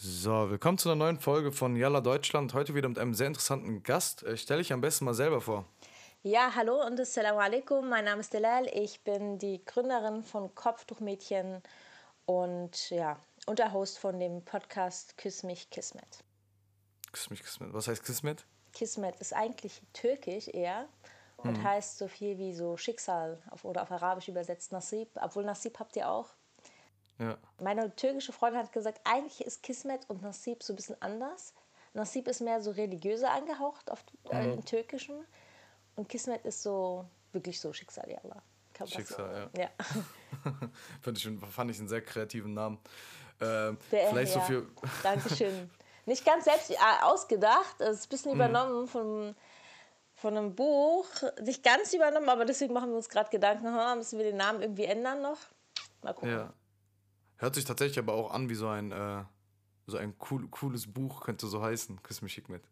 So, willkommen zu einer neuen Folge von Yalla Deutschland. Heute wieder mit einem sehr interessanten Gast. Äh, stell dich am besten mal selber vor. Ja, hallo und Assalamu alaikum. Mein Name ist Delal. Ich bin die Gründerin von Kopftuchmädchen und ja, Unterhost von dem Podcast Küss mich Kismet. Küss mich Kismet. Was heißt Kismet? Kismet ist eigentlich türkisch eher und hm. heißt so viel wie so Schicksal auf, oder auf Arabisch übersetzt Nasib. Obwohl Nasib habt ihr auch. Ja. Meine türkische Freundin hat gesagt, eigentlich ist Kismet und Nasib so ein bisschen anders. Nasib ist mehr so religiöser angehaucht auf, äh, mhm. im Türkischen und Kismet ist so wirklich so Schicksal, ja. Schicksal, ja. ja. fand, ich, fand ich einen sehr kreativen Namen. Äh, vielleicht ja. so viel. Dankeschön. Nicht ganz selbst äh, ausgedacht, es ist ein bisschen mhm. übernommen von, von einem Buch. Nicht ganz übernommen, aber deswegen machen wir uns gerade Gedanken, müssen wir den Namen irgendwie ändern noch? Mal gucken. Ja. Hört sich tatsächlich aber auch an wie so ein, äh, so ein cool, cooles Buch, könnte so heißen. Küss mich Hikmet.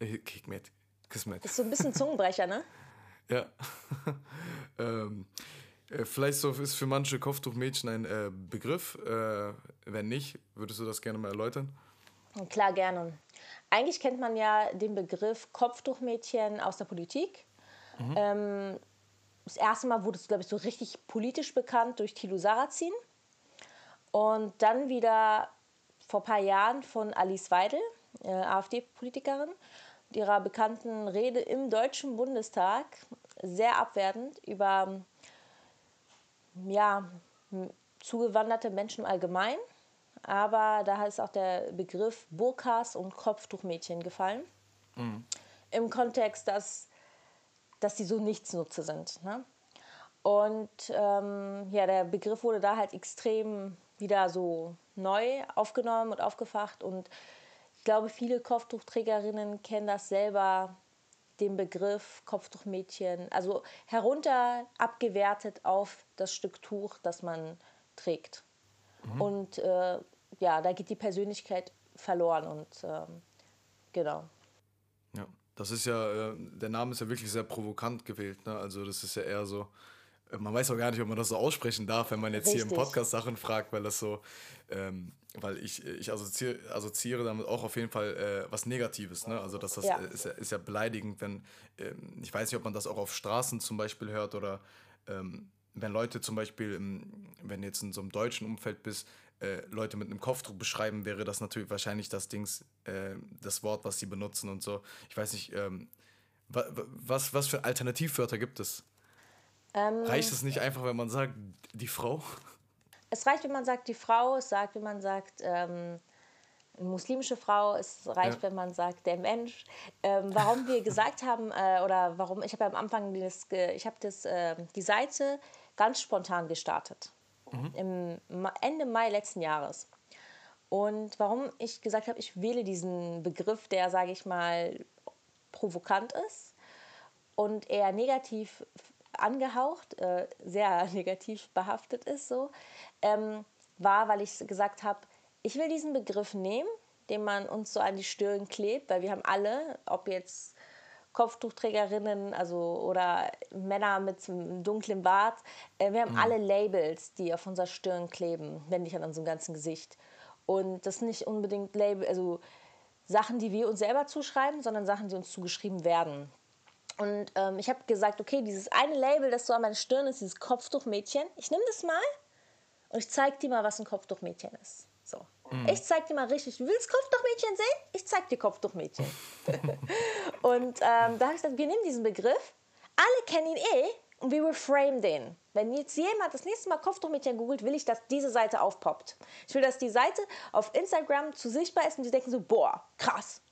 Äh, Hikmet. Kismet. Ist so ein bisschen Zungenbrecher, ne? ja. ähm, äh, vielleicht so ist für manche Kopftuchmädchen ein äh, Begriff. Äh, wenn nicht, würdest du das gerne mal erläutern? Klar, gerne. Eigentlich kennt man ja den Begriff Kopftuchmädchen aus der Politik. Mhm. Ähm, das erste Mal wurde es, glaube ich, so richtig politisch bekannt durch Thilo Sarrazin. Und dann wieder vor ein paar Jahren von Alice Weidel, äh, AfD-Politikerin, mit ihrer bekannten Rede im Deutschen Bundestag, sehr abwertend über ja, zugewanderte Menschen allgemein. Aber da ist auch der Begriff Burkas und Kopftuchmädchen gefallen. Mhm. Im Kontext, dass, dass die so Nichtsnutze sind. Ne? Und ähm, ja, der Begriff wurde da halt extrem wieder so neu aufgenommen und aufgefacht. Und ich glaube, viele Kopftuchträgerinnen kennen das selber, den Begriff Kopftuchmädchen, also herunter abgewertet auf das Stück Tuch, das man trägt. Mhm. Und äh, ja, da geht die Persönlichkeit verloren und äh, genau. Ja, das ist ja, äh, der Name ist ja wirklich sehr provokant gewählt. Ne? Also das ist ja eher so, man weiß auch gar nicht, ob man das so aussprechen darf, wenn man jetzt Richtig. hier im Podcast Sachen fragt, weil das so, ähm, weil ich, ich assoziiere, assoziiere damit auch auf jeden Fall äh, was Negatives. Ne? Also das, das ja. Ist, ist, ja beleidigend, wenn, ähm, ich weiß nicht, ob man das auch auf Straßen zum Beispiel hört oder ähm, wenn Leute zum Beispiel, im, wenn jetzt in so einem deutschen Umfeld bist, äh, Leute mit einem Kopfdruck beschreiben, wäre das natürlich wahrscheinlich das Dings, äh, das Wort, was sie benutzen und so. Ich weiß nicht, ähm, was, was für Alternativwörter gibt es? Ähm, reicht es nicht einfach, wenn man sagt, die Frau? Es reicht, wenn man sagt, die Frau. Es sagt, wenn man sagt, ähm, muslimische Frau. Es reicht, ja. wenn man sagt, der Mensch. Ähm, warum wir gesagt haben, äh, oder warum, ich habe am Anfang das, ich habe das, äh, die Seite ganz spontan gestartet. Mhm. Im Ende Mai letzten Jahres. Und warum ich gesagt habe, ich wähle diesen Begriff, der, sage ich mal, provokant ist und eher negativ angehaucht, äh, sehr negativ behaftet ist, so, ähm, war, weil ich gesagt habe, ich will diesen Begriff nehmen, den man uns so an die Stirn klebt, weil wir haben alle, ob jetzt Kopftuchträgerinnen, also oder Männer mit einem dunklen Bart, äh, wir haben mhm. alle Labels, die auf unserer Stirn kleben, wenn nicht an unserem ganzen Gesicht. Und das sind nicht unbedingt Label, also Sachen, die wir uns selber zuschreiben, sondern Sachen, die uns zugeschrieben werden. Und ähm, ich habe gesagt, okay, dieses eine Label, das so an meiner Stirn ist, dieses Kopftuchmädchen, ich nehme das mal und ich zeige dir mal, was ein Kopftuchmädchen ist. So. Mhm. Ich zeige dir mal richtig, du willst Kopftuchmädchen sehen? Ich zeige dir Kopftuchmädchen. und ähm, da habe ich gesagt, wir nehmen diesen Begriff, alle kennen ihn eh und wir reframe den. Wenn jetzt jemand das nächste Mal Kopftuchmädchen googelt, will ich, dass diese Seite aufpoppt. Ich will, dass die Seite auf Instagram zu sichtbar ist und die denken so, boah, krass,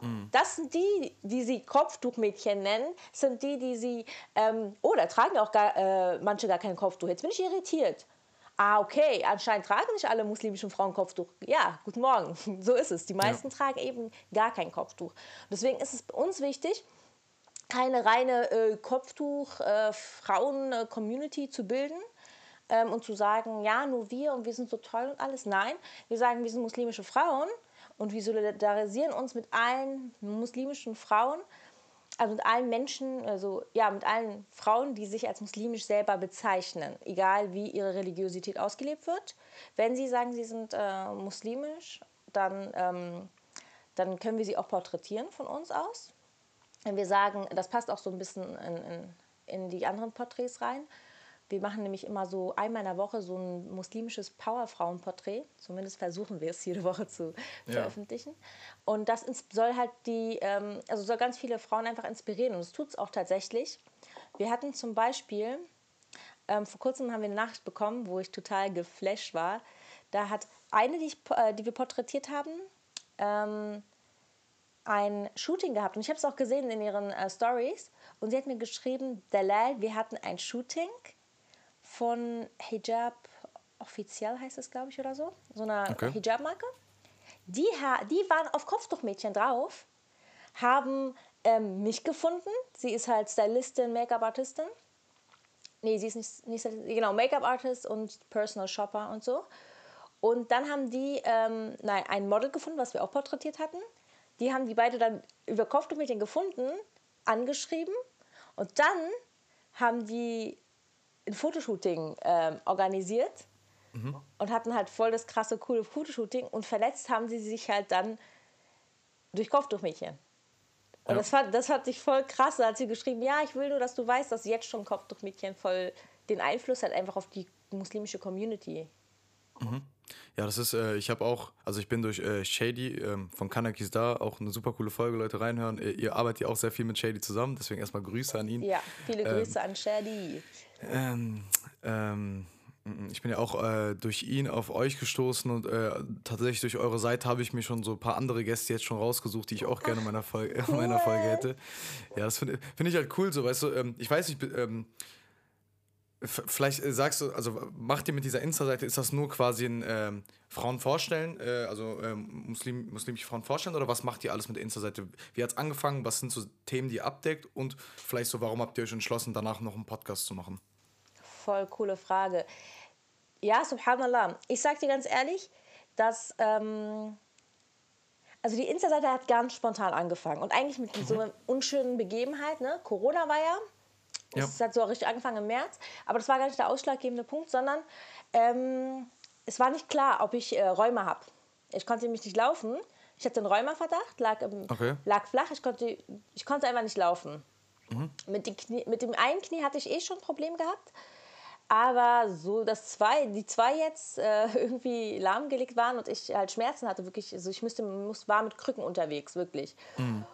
Mhm. Das sind die, die sie Kopftuchmädchen nennen, sind die, die sie, ähm, oh, da tragen auch gar, äh, manche gar kein Kopftuch. Jetzt bin ich irritiert. Ah, okay, anscheinend tragen nicht alle muslimischen Frauen Kopftuch. Ja, guten Morgen, so ist es. Die meisten ja. tragen eben gar kein Kopftuch. Deswegen ist es uns wichtig, keine reine äh, Kopftuch-Frauen-Community äh, zu bilden ähm, und zu sagen, ja, nur wir und wir sind so toll und alles. Nein, wir sagen, wir sind muslimische Frauen und wir solidarisieren uns mit allen muslimischen Frauen, also mit allen Menschen, also ja, mit allen Frauen, die sich als muslimisch selber bezeichnen, egal wie ihre Religiosität ausgelebt wird. Wenn sie sagen, sie sind äh, muslimisch, dann, ähm, dann können wir sie auch porträtieren von uns aus. Wenn wir sagen, das passt auch so ein bisschen in, in, in die anderen Porträts rein. Wir machen nämlich immer so einmal in der Woche so ein muslimisches Powerfrauenporträt. Zumindest versuchen wir es jede Woche zu ja. veröffentlichen. Und das soll halt die, ähm, also soll ganz viele Frauen einfach inspirieren. Und es tut es auch tatsächlich. Wir hatten zum Beispiel, ähm, vor kurzem haben wir eine Nachricht bekommen, wo ich total geflasht war. Da hat eine, die, ich, äh, die wir porträtiert haben, ähm, ein Shooting gehabt. Und ich habe es auch gesehen in ihren äh, Stories. Und sie hat mir geschrieben, Dalal, wir hatten ein Shooting von Hijab offiziell heißt es, glaube ich, oder so. So eine okay. Hijab-Marke. Die, die waren auf Kopftuchmädchen drauf, haben ähm, mich gefunden. Sie ist halt Stylistin, Make-up-Artistin. Nee, sie ist nicht, nicht genau, Make-up-Artist und Personal Shopper und so. Und dann haben die ähm, nein, ein Model gefunden, was wir auch porträtiert hatten. Die haben die beide dann über Kopftuchmädchen gefunden, angeschrieben. Und dann haben die ein Fotoshooting äh, organisiert mhm. und hatten halt voll das krasse, coole Fotoshooting und verletzt haben sie sich halt dann durch Kopftuchmädchen. Und ja. das, fand, das hat sich voll krass. Da hat sie geschrieben, ja, ich will nur, dass du weißt, dass jetzt schon Kopftuchmädchen voll den Einfluss hat einfach auf die muslimische Community. Mhm. Ja, das ist, äh, ich habe auch, also ich bin durch äh, Shady ähm, von Kanakis da, auch eine super coole Folge, Leute reinhören. Ihr, ihr arbeitet ja auch sehr viel mit Shady zusammen, deswegen erstmal Grüße an ihn. Ja, viele ähm, Grüße an Shady. Ähm, ähm, ich bin ja auch äh, durch ihn auf euch gestoßen und äh, tatsächlich durch eure Seite habe ich mir schon so ein paar andere Gäste jetzt schon rausgesucht, die ich auch gerne in meiner Folge, meiner Folge hätte. Ja, das finde find ich halt cool so, weißt du, ähm, ich weiß nicht, ähm, vielleicht äh, sagst du, also macht ihr mit dieser Insta-Seite, ist das nur quasi ein ähm, Frauen vorstellen, äh, also ähm, Muslim, muslimische Frauen vorstellen oder was macht ihr alles mit der Insta-Seite? Wie hat es angefangen, was sind so Themen, die ihr abdeckt und vielleicht so, warum habt ihr euch entschlossen, danach noch einen Podcast zu machen? Voll coole Frage. Ja, subhanallah. Ich sag dir ganz ehrlich, dass. Ähm, also die Insta-Seite hat ganz spontan angefangen und eigentlich mit so einer unschönen Begebenheit. Ne? Corona war ja. Ja. Es hat so richtig angefangen im März. Aber das war gar nicht der ausschlaggebende Punkt, sondern ähm, es war nicht klar, ob ich äh, Rheuma habe. Ich konnte nämlich nicht laufen. Ich hatte einen Rheumaverdacht, lag, okay. lag flach. Ich konnte, ich konnte einfach nicht laufen. Mhm. Mit, Knie, mit dem einen Knie hatte ich eh schon ein Problem gehabt. Aber so, dass zwei, die zwei jetzt äh, irgendwie lahmgelegt waren und ich halt Schmerzen hatte, wirklich, also ich müsste, muss, war mit Krücken unterwegs, wirklich. Mhm.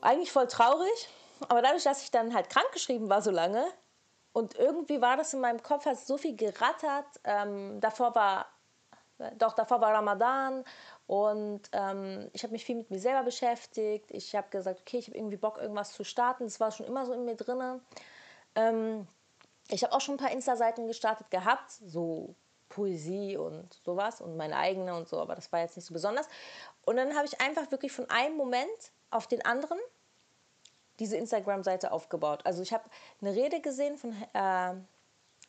Eigentlich voll traurig, aber dadurch, dass ich dann halt krankgeschrieben war so lange und irgendwie war das in meinem Kopf, hat so viel gerattert. Ähm, davor war, doch, davor war Ramadan und ähm, ich habe mich viel mit mir selber beschäftigt. Ich habe gesagt, okay, ich habe irgendwie Bock, irgendwas zu starten. Das war schon immer so in mir drin. Ähm, ich habe auch schon ein paar Insta-Seiten gestartet gehabt, so Poesie und sowas und meine eigene und so, aber das war jetzt nicht so besonders. Und dann habe ich einfach wirklich von einem Moment auf den anderen diese Instagram-Seite aufgebaut. Also ich habe eine Rede gesehen von, äh,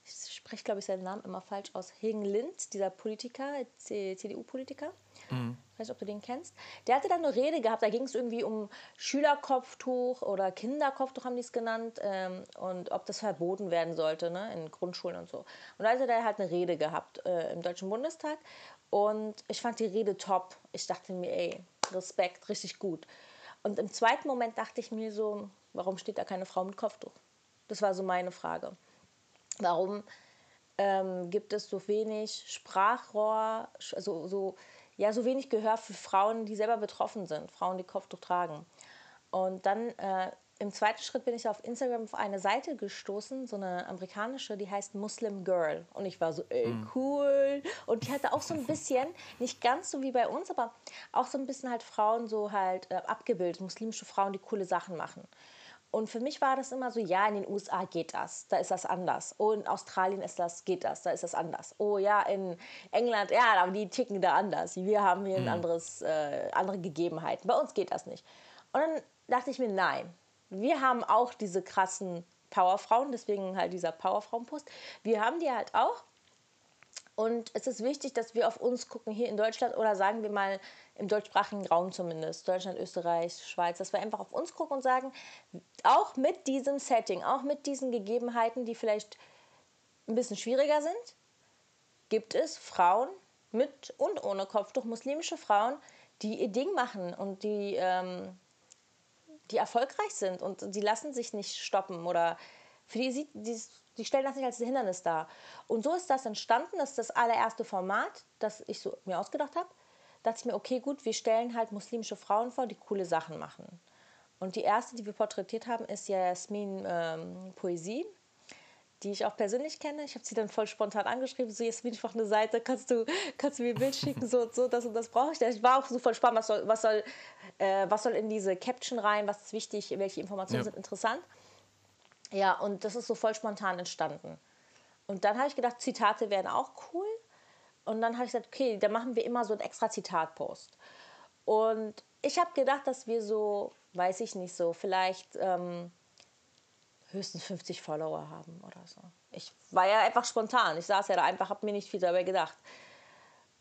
ich spreche glaube ich seinen Namen immer falsch aus, Hegen Lind, dieser Politiker, CDU-Politiker. Mhm. Ich weiß nicht, ob du den kennst. Der hatte dann eine Rede gehabt, da ging es irgendwie um Schülerkopftuch oder Kinderkopftuch haben die es genannt ähm, und ob das verboten werden sollte ne, in Grundschulen und so. Und da hatte der halt eine Rede gehabt äh, im Deutschen Bundestag und ich fand die Rede top. Ich dachte mir, ey, Respekt, richtig gut. Und im zweiten Moment dachte ich mir so, warum steht da keine Frau mit Kopftuch? Das war so meine Frage. Warum ähm, gibt es so wenig Sprachrohr, also so ja so wenig Gehör für Frauen, die selber betroffen sind, Frauen, die Kopftuch tragen. Und dann äh, im zweiten Schritt bin ich auf Instagram auf eine Seite gestoßen, so eine amerikanische, die heißt Muslim Girl. Und ich war so, ey, mhm. cool. Und die hatte auch so ein bisschen, nicht ganz so wie bei uns, aber auch so ein bisschen halt Frauen so halt äh, abgebildet, muslimische Frauen, die coole Sachen machen. Und für mich war das immer so, ja, in den USA geht das, da ist das anders. Oh, in Australien ist das, geht das, da ist das anders. Oh ja, in England, ja, aber die ticken da anders. Wir haben hier ein anderes, äh, andere Gegebenheiten. Bei uns geht das nicht. Und dann dachte ich mir, nein, wir haben auch diese krassen Powerfrauen, deswegen halt dieser Powerfrauen-Post. Wir haben die halt auch. Und es ist wichtig, dass wir auf uns gucken hier in Deutschland oder sagen wir mal im deutschsprachigen Raum zumindest, Deutschland, Österreich, Schweiz, dass wir einfach auf uns gucken und sagen, auch mit diesem Setting, auch mit diesen Gegebenheiten, die vielleicht ein bisschen schwieriger sind, gibt es Frauen, mit und ohne Kopftuch muslimische Frauen, die ihr Ding machen und die, ähm, die erfolgreich sind und die lassen sich nicht stoppen oder für die, die, die stellen das nicht als Hindernis dar. Und so ist das entstanden. Das ist das allererste Format, das ich so mir ausgedacht habe. Da dachte ich mir, okay, gut, wir stellen halt muslimische Frauen vor, die coole Sachen machen. Und die erste, die wir porträtiert haben, ist Jasmin ähm, Poesie die ich auch persönlich kenne. Ich habe sie dann voll spontan angeschrieben, so jetzt bin ich auf eine Seite, kannst du, kannst du mir ein Bild schicken, so, so das und das brauche ich. Ich war auch so voll spannend, was soll, was soll, äh, was soll in diese Caption rein, was ist wichtig, welche Informationen ja. sind interessant. Ja, und das ist so voll spontan entstanden. Und dann habe ich gedacht, Zitate wären auch cool. Und dann habe ich gesagt, okay, dann machen wir immer so einen extra Zitatpost. Und ich habe gedacht, dass wir so, weiß ich nicht so, vielleicht ähm, höchstens 50 Follower haben oder so. Ich war ja einfach spontan. Ich saß ja da einfach, habe mir nicht viel dabei gedacht.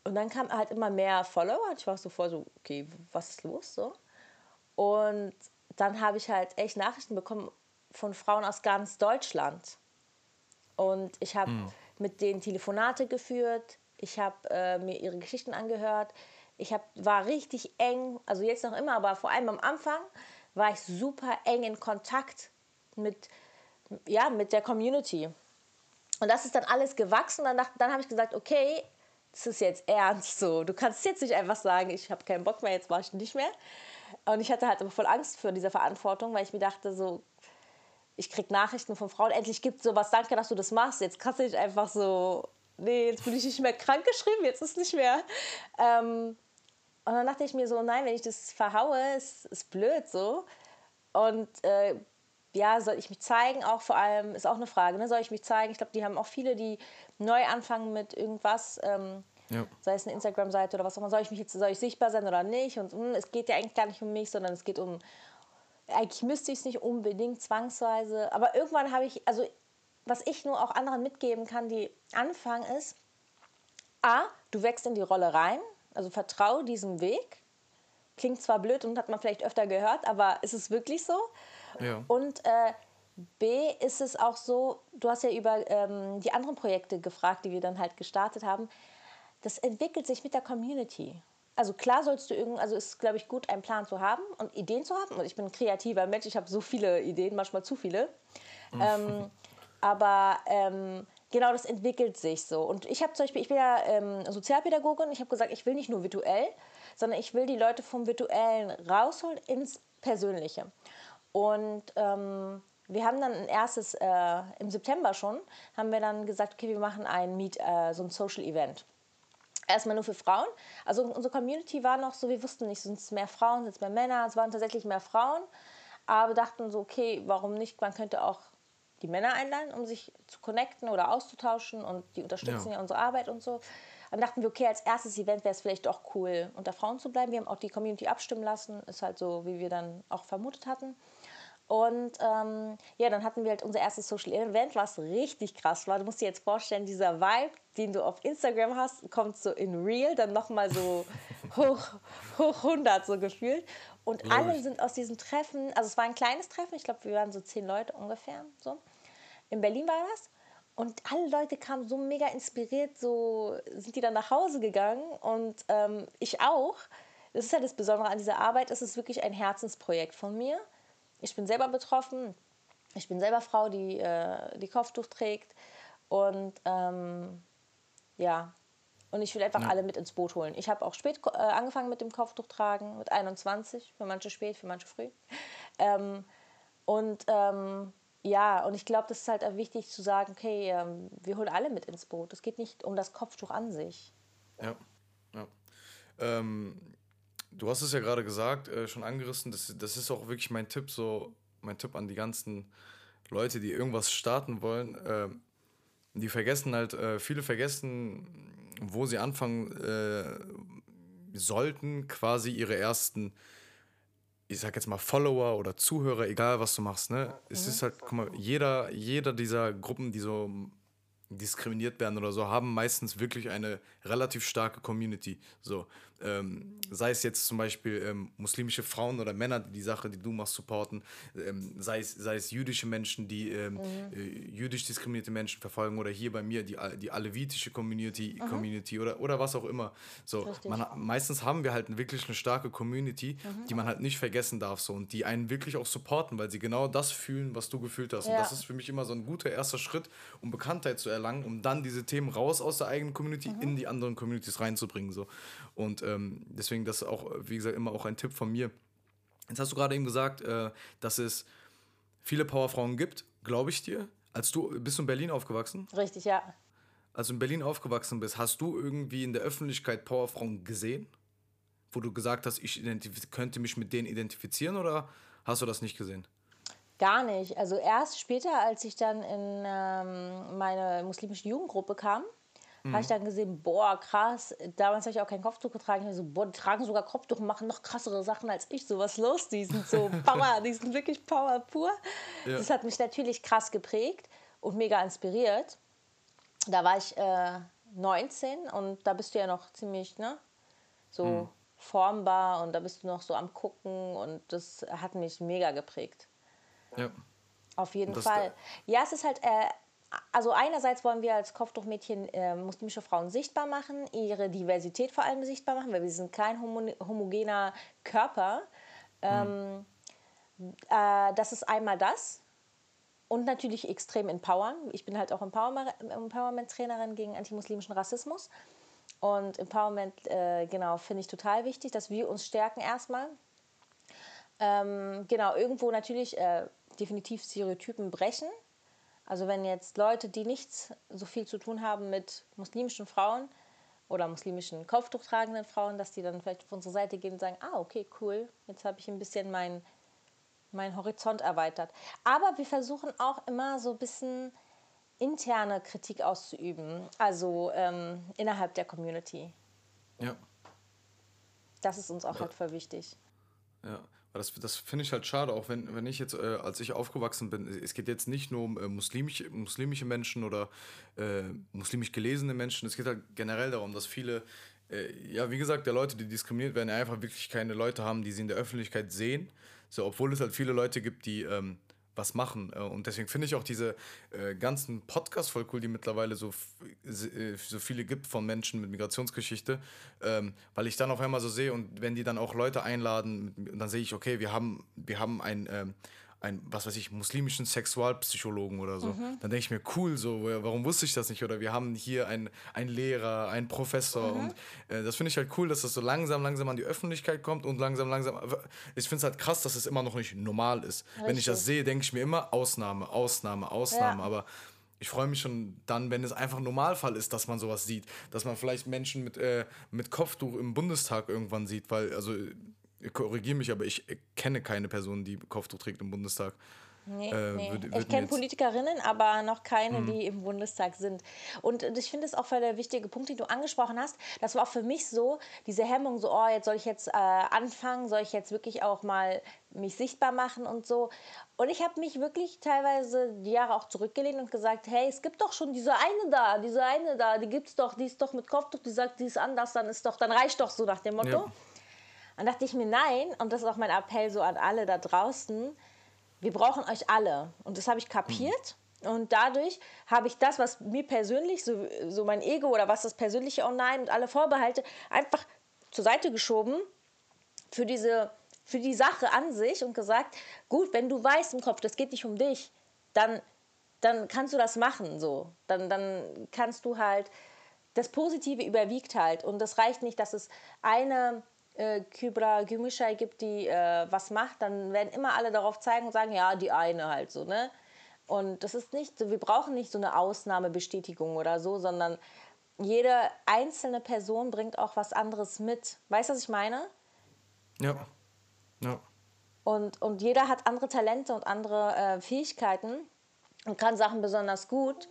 Und dann kam halt immer mehr Follower. Ich war so voll so, okay, was ist los so? Und dann habe ich halt echt Nachrichten bekommen von Frauen aus ganz Deutschland. Und ich habe hm. mit denen Telefonate geführt. Ich habe äh, mir ihre Geschichten angehört. Ich hab, war richtig eng, also jetzt noch immer, aber vor allem am Anfang war ich super eng in Kontakt mit, ja, mit der Community. Und das ist dann alles gewachsen. Dann, dann habe ich gesagt, okay, das ist jetzt ernst so. Du kannst jetzt nicht einfach sagen, ich habe keinen Bock mehr, jetzt mache ich nicht mehr. Und ich hatte halt voll Angst vor dieser Verantwortung, weil ich mir dachte, so, ich kriege Nachrichten von Frauen, endlich gibt es sowas, danke, dass du das machst. Jetzt kannst du nicht einfach so, nee, jetzt bin ich nicht mehr krank geschrieben, jetzt ist nicht mehr. Ähm, und dann dachte ich mir so, nein, wenn ich das verhaue, ist, ist blöd so. Und äh, ja, soll ich mich zeigen? Auch vor allem ist auch eine Frage, ne? soll ich mich zeigen? Ich glaube, die haben auch viele, die neu anfangen mit irgendwas, ähm, ja. sei es eine Instagram-Seite oder was auch immer. Soll ich mich jetzt, soll ich sichtbar sein oder nicht? Und mh, hm, es geht ja eigentlich gar nicht um mich, sondern es geht um, eigentlich müsste ich es nicht unbedingt zwangsweise, aber irgendwann habe ich, also was ich nur auch anderen mitgeben kann, die anfangen ist, A, du wächst in die Rolle rein, also vertrau diesem Weg. Klingt zwar blöd und hat man vielleicht öfter gehört, aber ist es wirklich so? Ja. Und äh, B ist es auch so, du hast ja über ähm, die anderen Projekte gefragt, die wir dann halt gestartet haben. Das entwickelt sich mit der Community. Also klar sollst du irgendwie, also ist glaube ich gut, einen Plan zu haben und Ideen zu haben. Und ich bin ein kreativer Mensch, ich habe so viele Ideen, manchmal zu viele. Mhm. Ähm, aber ähm, genau das entwickelt sich so. Und ich habe zum Beispiel, ich bin ja ähm, Sozialpädagogin, ich habe gesagt, ich will nicht nur virtuell, sondern ich will die Leute vom Virtuellen rausholen ins Persönliche. Und ähm, wir haben dann ein erstes, äh, im September schon, haben wir dann gesagt, okay, wir machen ein Meet, äh, so ein Social Event. Erstmal nur für Frauen. Also unsere Community war noch so, wir wussten nicht, sind es mehr Frauen, sind es mehr Männer, es waren tatsächlich mehr Frauen. Aber wir dachten so, okay, warum nicht? Man könnte auch die Männer einladen, um sich zu connecten oder auszutauschen und die unterstützen ja, ja unsere Arbeit und so. Dann dachten wir, okay, als erstes Event wäre es vielleicht doch cool, unter Frauen zu bleiben. Wir haben auch die Community abstimmen lassen, ist halt so, wie wir dann auch vermutet hatten. Und ähm, ja, dann hatten wir halt unser erstes Social Event, was richtig krass war. Du musst dir jetzt vorstellen, dieser Vibe, den du auf Instagram hast, kommt so in Real, dann nochmal so hoch, hoch 100 so gefühlt. Und Logisch. alle sind aus diesem Treffen, also es war ein kleines Treffen, ich glaube, wir waren so zehn Leute ungefähr, so. In Berlin war das. Und alle Leute kamen so mega inspiriert, so sind die dann nach Hause gegangen und ähm, ich auch. Das ist ja das Besondere an dieser Arbeit, es ist wirklich ein Herzensprojekt von mir ich bin selber betroffen. Ich bin selber Frau, die äh, die Kopftuch trägt. Und ähm, ja, und ich will einfach ja. alle mit ins Boot holen. Ich habe auch spät äh, angefangen mit dem Kopftuch tragen, mit 21, für manche spät, für manche früh. Ähm, und ähm, ja, und ich glaube, das ist halt wichtig zu sagen, okay, ähm, wir holen alle mit ins Boot. Es geht nicht um das Kopftuch an sich. Ja, ja. Ähm, du hast es ja gerade gesagt, äh, schon angerissen, das, das ist auch wirklich mein Tipp, so mein Tipp an die ganzen Leute, die irgendwas starten wollen. Äh, die vergessen halt, äh, viele vergessen, wo sie anfangen äh, sollten, quasi ihre ersten, ich sag jetzt mal Follower oder Zuhörer, egal was du machst, ne? Es ist halt, guck mal, jeder, jeder dieser Gruppen, die so diskriminiert werden oder so, haben meistens wirklich eine relativ starke Community. So. Ähm, sei es jetzt zum Beispiel ähm, muslimische Frauen oder Männer, die die Sache, die du machst, supporten, ähm, sei, es, sei es jüdische Menschen, die ähm, mhm. äh, jüdisch diskriminierte Menschen verfolgen oder hier bei mir die, die alevitische Community, mhm. Community oder, oder was auch immer. So, man, meistens haben wir halt wirklich eine starke Community, mhm. die man halt nicht vergessen darf so, und die einen wirklich auch supporten, weil sie genau das fühlen, was du gefühlt hast. Ja. Und das ist für mich immer so ein guter erster Schritt, um Bekanntheit zu erlangen, um dann diese Themen raus aus der eigenen Community mhm. in die anderen Communities reinzubringen. So. Und ähm, deswegen das auch, wie gesagt, immer auch ein Tipp von mir. Jetzt hast du gerade eben gesagt, äh, dass es viele Powerfrauen gibt, glaube ich dir. Als du bist du in Berlin aufgewachsen? Richtig, ja. Als du in Berlin aufgewachsen bist, hast du irgendwie in der Öffentlichkeit Powerfrauen gesehen? Wo du gesagt hast, ich könnte mich mit denen identifizieren oder hast du das nicht gesehen? Gar nicht. Also erst später, als ich dann in ähm, meine muslimische Jugendgruppe kam, mhm. habe ich dann gesehen, boah, krass. Damals habe ich auch kein Kopftuch getragen. Ich so, boah, die tragen sogar Kopftuch und machen noch krassere Sachen als ich. So was los. Die sind so Power, die sind wirklich Power pur. Ja. Das hat mich natürlich krass geprägt und mega inspiriert. Da war ich äh, 19 und da bist du ja noch ziemlich, ne? So mhm. formbar und da bist du noch so am Gucken und das hat mich mega geprägt. Ja. Auf jeden Fall. Ja, es ist halt, äh, also einerseits wollen wir als Kopftuchmädchen äh, muslimische Frauen sichtbar machen, ihre Diversität vor allem sichtbar machen, weil wir sind kein homo homogener Körper. Ähm, mhm. äh, das ist einmal das. Und natürlich extrem empowern. Ich bin halt auch Empowerment-Trainerin gegen antimuslimischen Rassismus. Und Empowerment, äh, genau, finde ich total wichtig, dass wir uns stärken erstmal. Ähm, genau, irgendwo natürlich äh, definitiv Stereotypen brechen. Also wenn jetzt Leute, die nichts so viel zu tun haben mit muslimischen Frauen oder muslimischen Kopftuch tragenden Frauen, dass die dann vielleicht auf unsere Seite gehen und sagen, ah, okay, cool, jetzt habe ich ein bisschen meinen mein Horizont erweitert. Aber wir versuchen auch immer so ein bisschen interne Kritik auszuüben, also ähm, innerhalb der Community. Ja. Das ist uns auch ja. halt voll wichtig. Ja, das, das finde ich halt schade, auch wenn, wenn ich jetzt, äh, als ich aufgewachsen bin, es geht jetzt nicht nur um äh, muslimische, muslimische Menschen oder äh, muslimisch gelesene Menschen, es geht halt generell darum, dass viele, äh, ja, wie gesagt, der Leute, die diskriminiert werden, einfach wirklich keine Leute haben, die sie in der Öffentlichkeit sehen. So, obwohl es halt viele Leute gibt, die ähm, was machen. Äh, und deswegen finde ich auch diese äh, ganzen Podcasts voll cool, die mittlerweile so, äh, so viele gibt von Menschen mit Migrationsgeschichte, ähm, weil ich dann auf einmal so sehe und wenn die dann auch Leute einladen, dann sehe ich, okay, wir haben, wir haben ein, ähm, einen, was weiß ich, muslimischen Sexualpsychologen oder so. Mhm. Dann denke ich mir, cool, so, warum wusste ich das nicht? Oder wir haben hier einen, einen Lehrer, einen Professor. Mhm. Und äh, das finde ich halt cool, dass das so langsam, langsam an die Öffentlichkeit kommt und langsam, langsam. Ich finde es halt krass, dass es immer noch nicht normal ist. Richtig. Wenn ich das sehe, denke ich mir immer, Ausnahme, Ausnahme, Ausnahme. Ja. Aber ich freue mich schon dann, wenn es einfach Normalfall ist, dass man sowas sieht. Dass man vielleicht Menschen mit, äh, mit Kopftuch im Bundestag irgendwann sieht, weil, also korrigiere mich, aber ich kenne keine Person, die Kopftuch trägt im Bundestag. Nee, äh, nee. Würd, würd ich kenne Politikerinnen, aber noch keine, mhm. die im Bundestag sind. Und ich finde es auch für der wichtige Punkt, den du angesprochen hast. Das war auch für mich so, diese Hemmung, so, oh, jetzt soll ich jetzt äh, anfangen, soll ich jetzt wirklich auch mal mich sichtbar machen und so. Und ich habe mich wirklich teilweise die Jahre auch zurückgelehnt und gesagt, hey, es gibt doch schon diese eine da, diese eine da, die gibt's doch, die ist doch mit Kopftuch, die sagt, die ist anders, dann ist doch, dann reicht doch so nach dem Motto. Ja. Dann dachte ich mir, nein, und das ist auch mein Appell so an alle da draußen, wir brauchen euch alle. Und das habe ich kapiert. Und dadurch habe ich das, was mir persönlich, so, so mein Ego oder was das persönliche Oh nein und alle Vorbehalte, einfach zur Seite geschoben für diese für die Sache an sich und gesagt, gut, wenn du weißt im Kopf, das geht nicht um dich, dann, dann kannst du das machen. So. Dann, dann kannst du halt, das Positive überwiegt halt. Und das reicht nicht, dass es eine äh, Kybra Gümüşay gibt, die äh, was macht, dann werden immer alle darauf zeigen und sagen, ja, die eine halt so, ne? Und das ist nicht so, wir brauchen nicht so eine Ausnahmebestätigung oder so, sondern jede einzelne Person bringt auch was anderes mit. Weißt du, was ich meine? Ja. Ja. Und, und jeder hat andere Talente und andere äh, Fähigkeiten und kann Sachen besonders gut.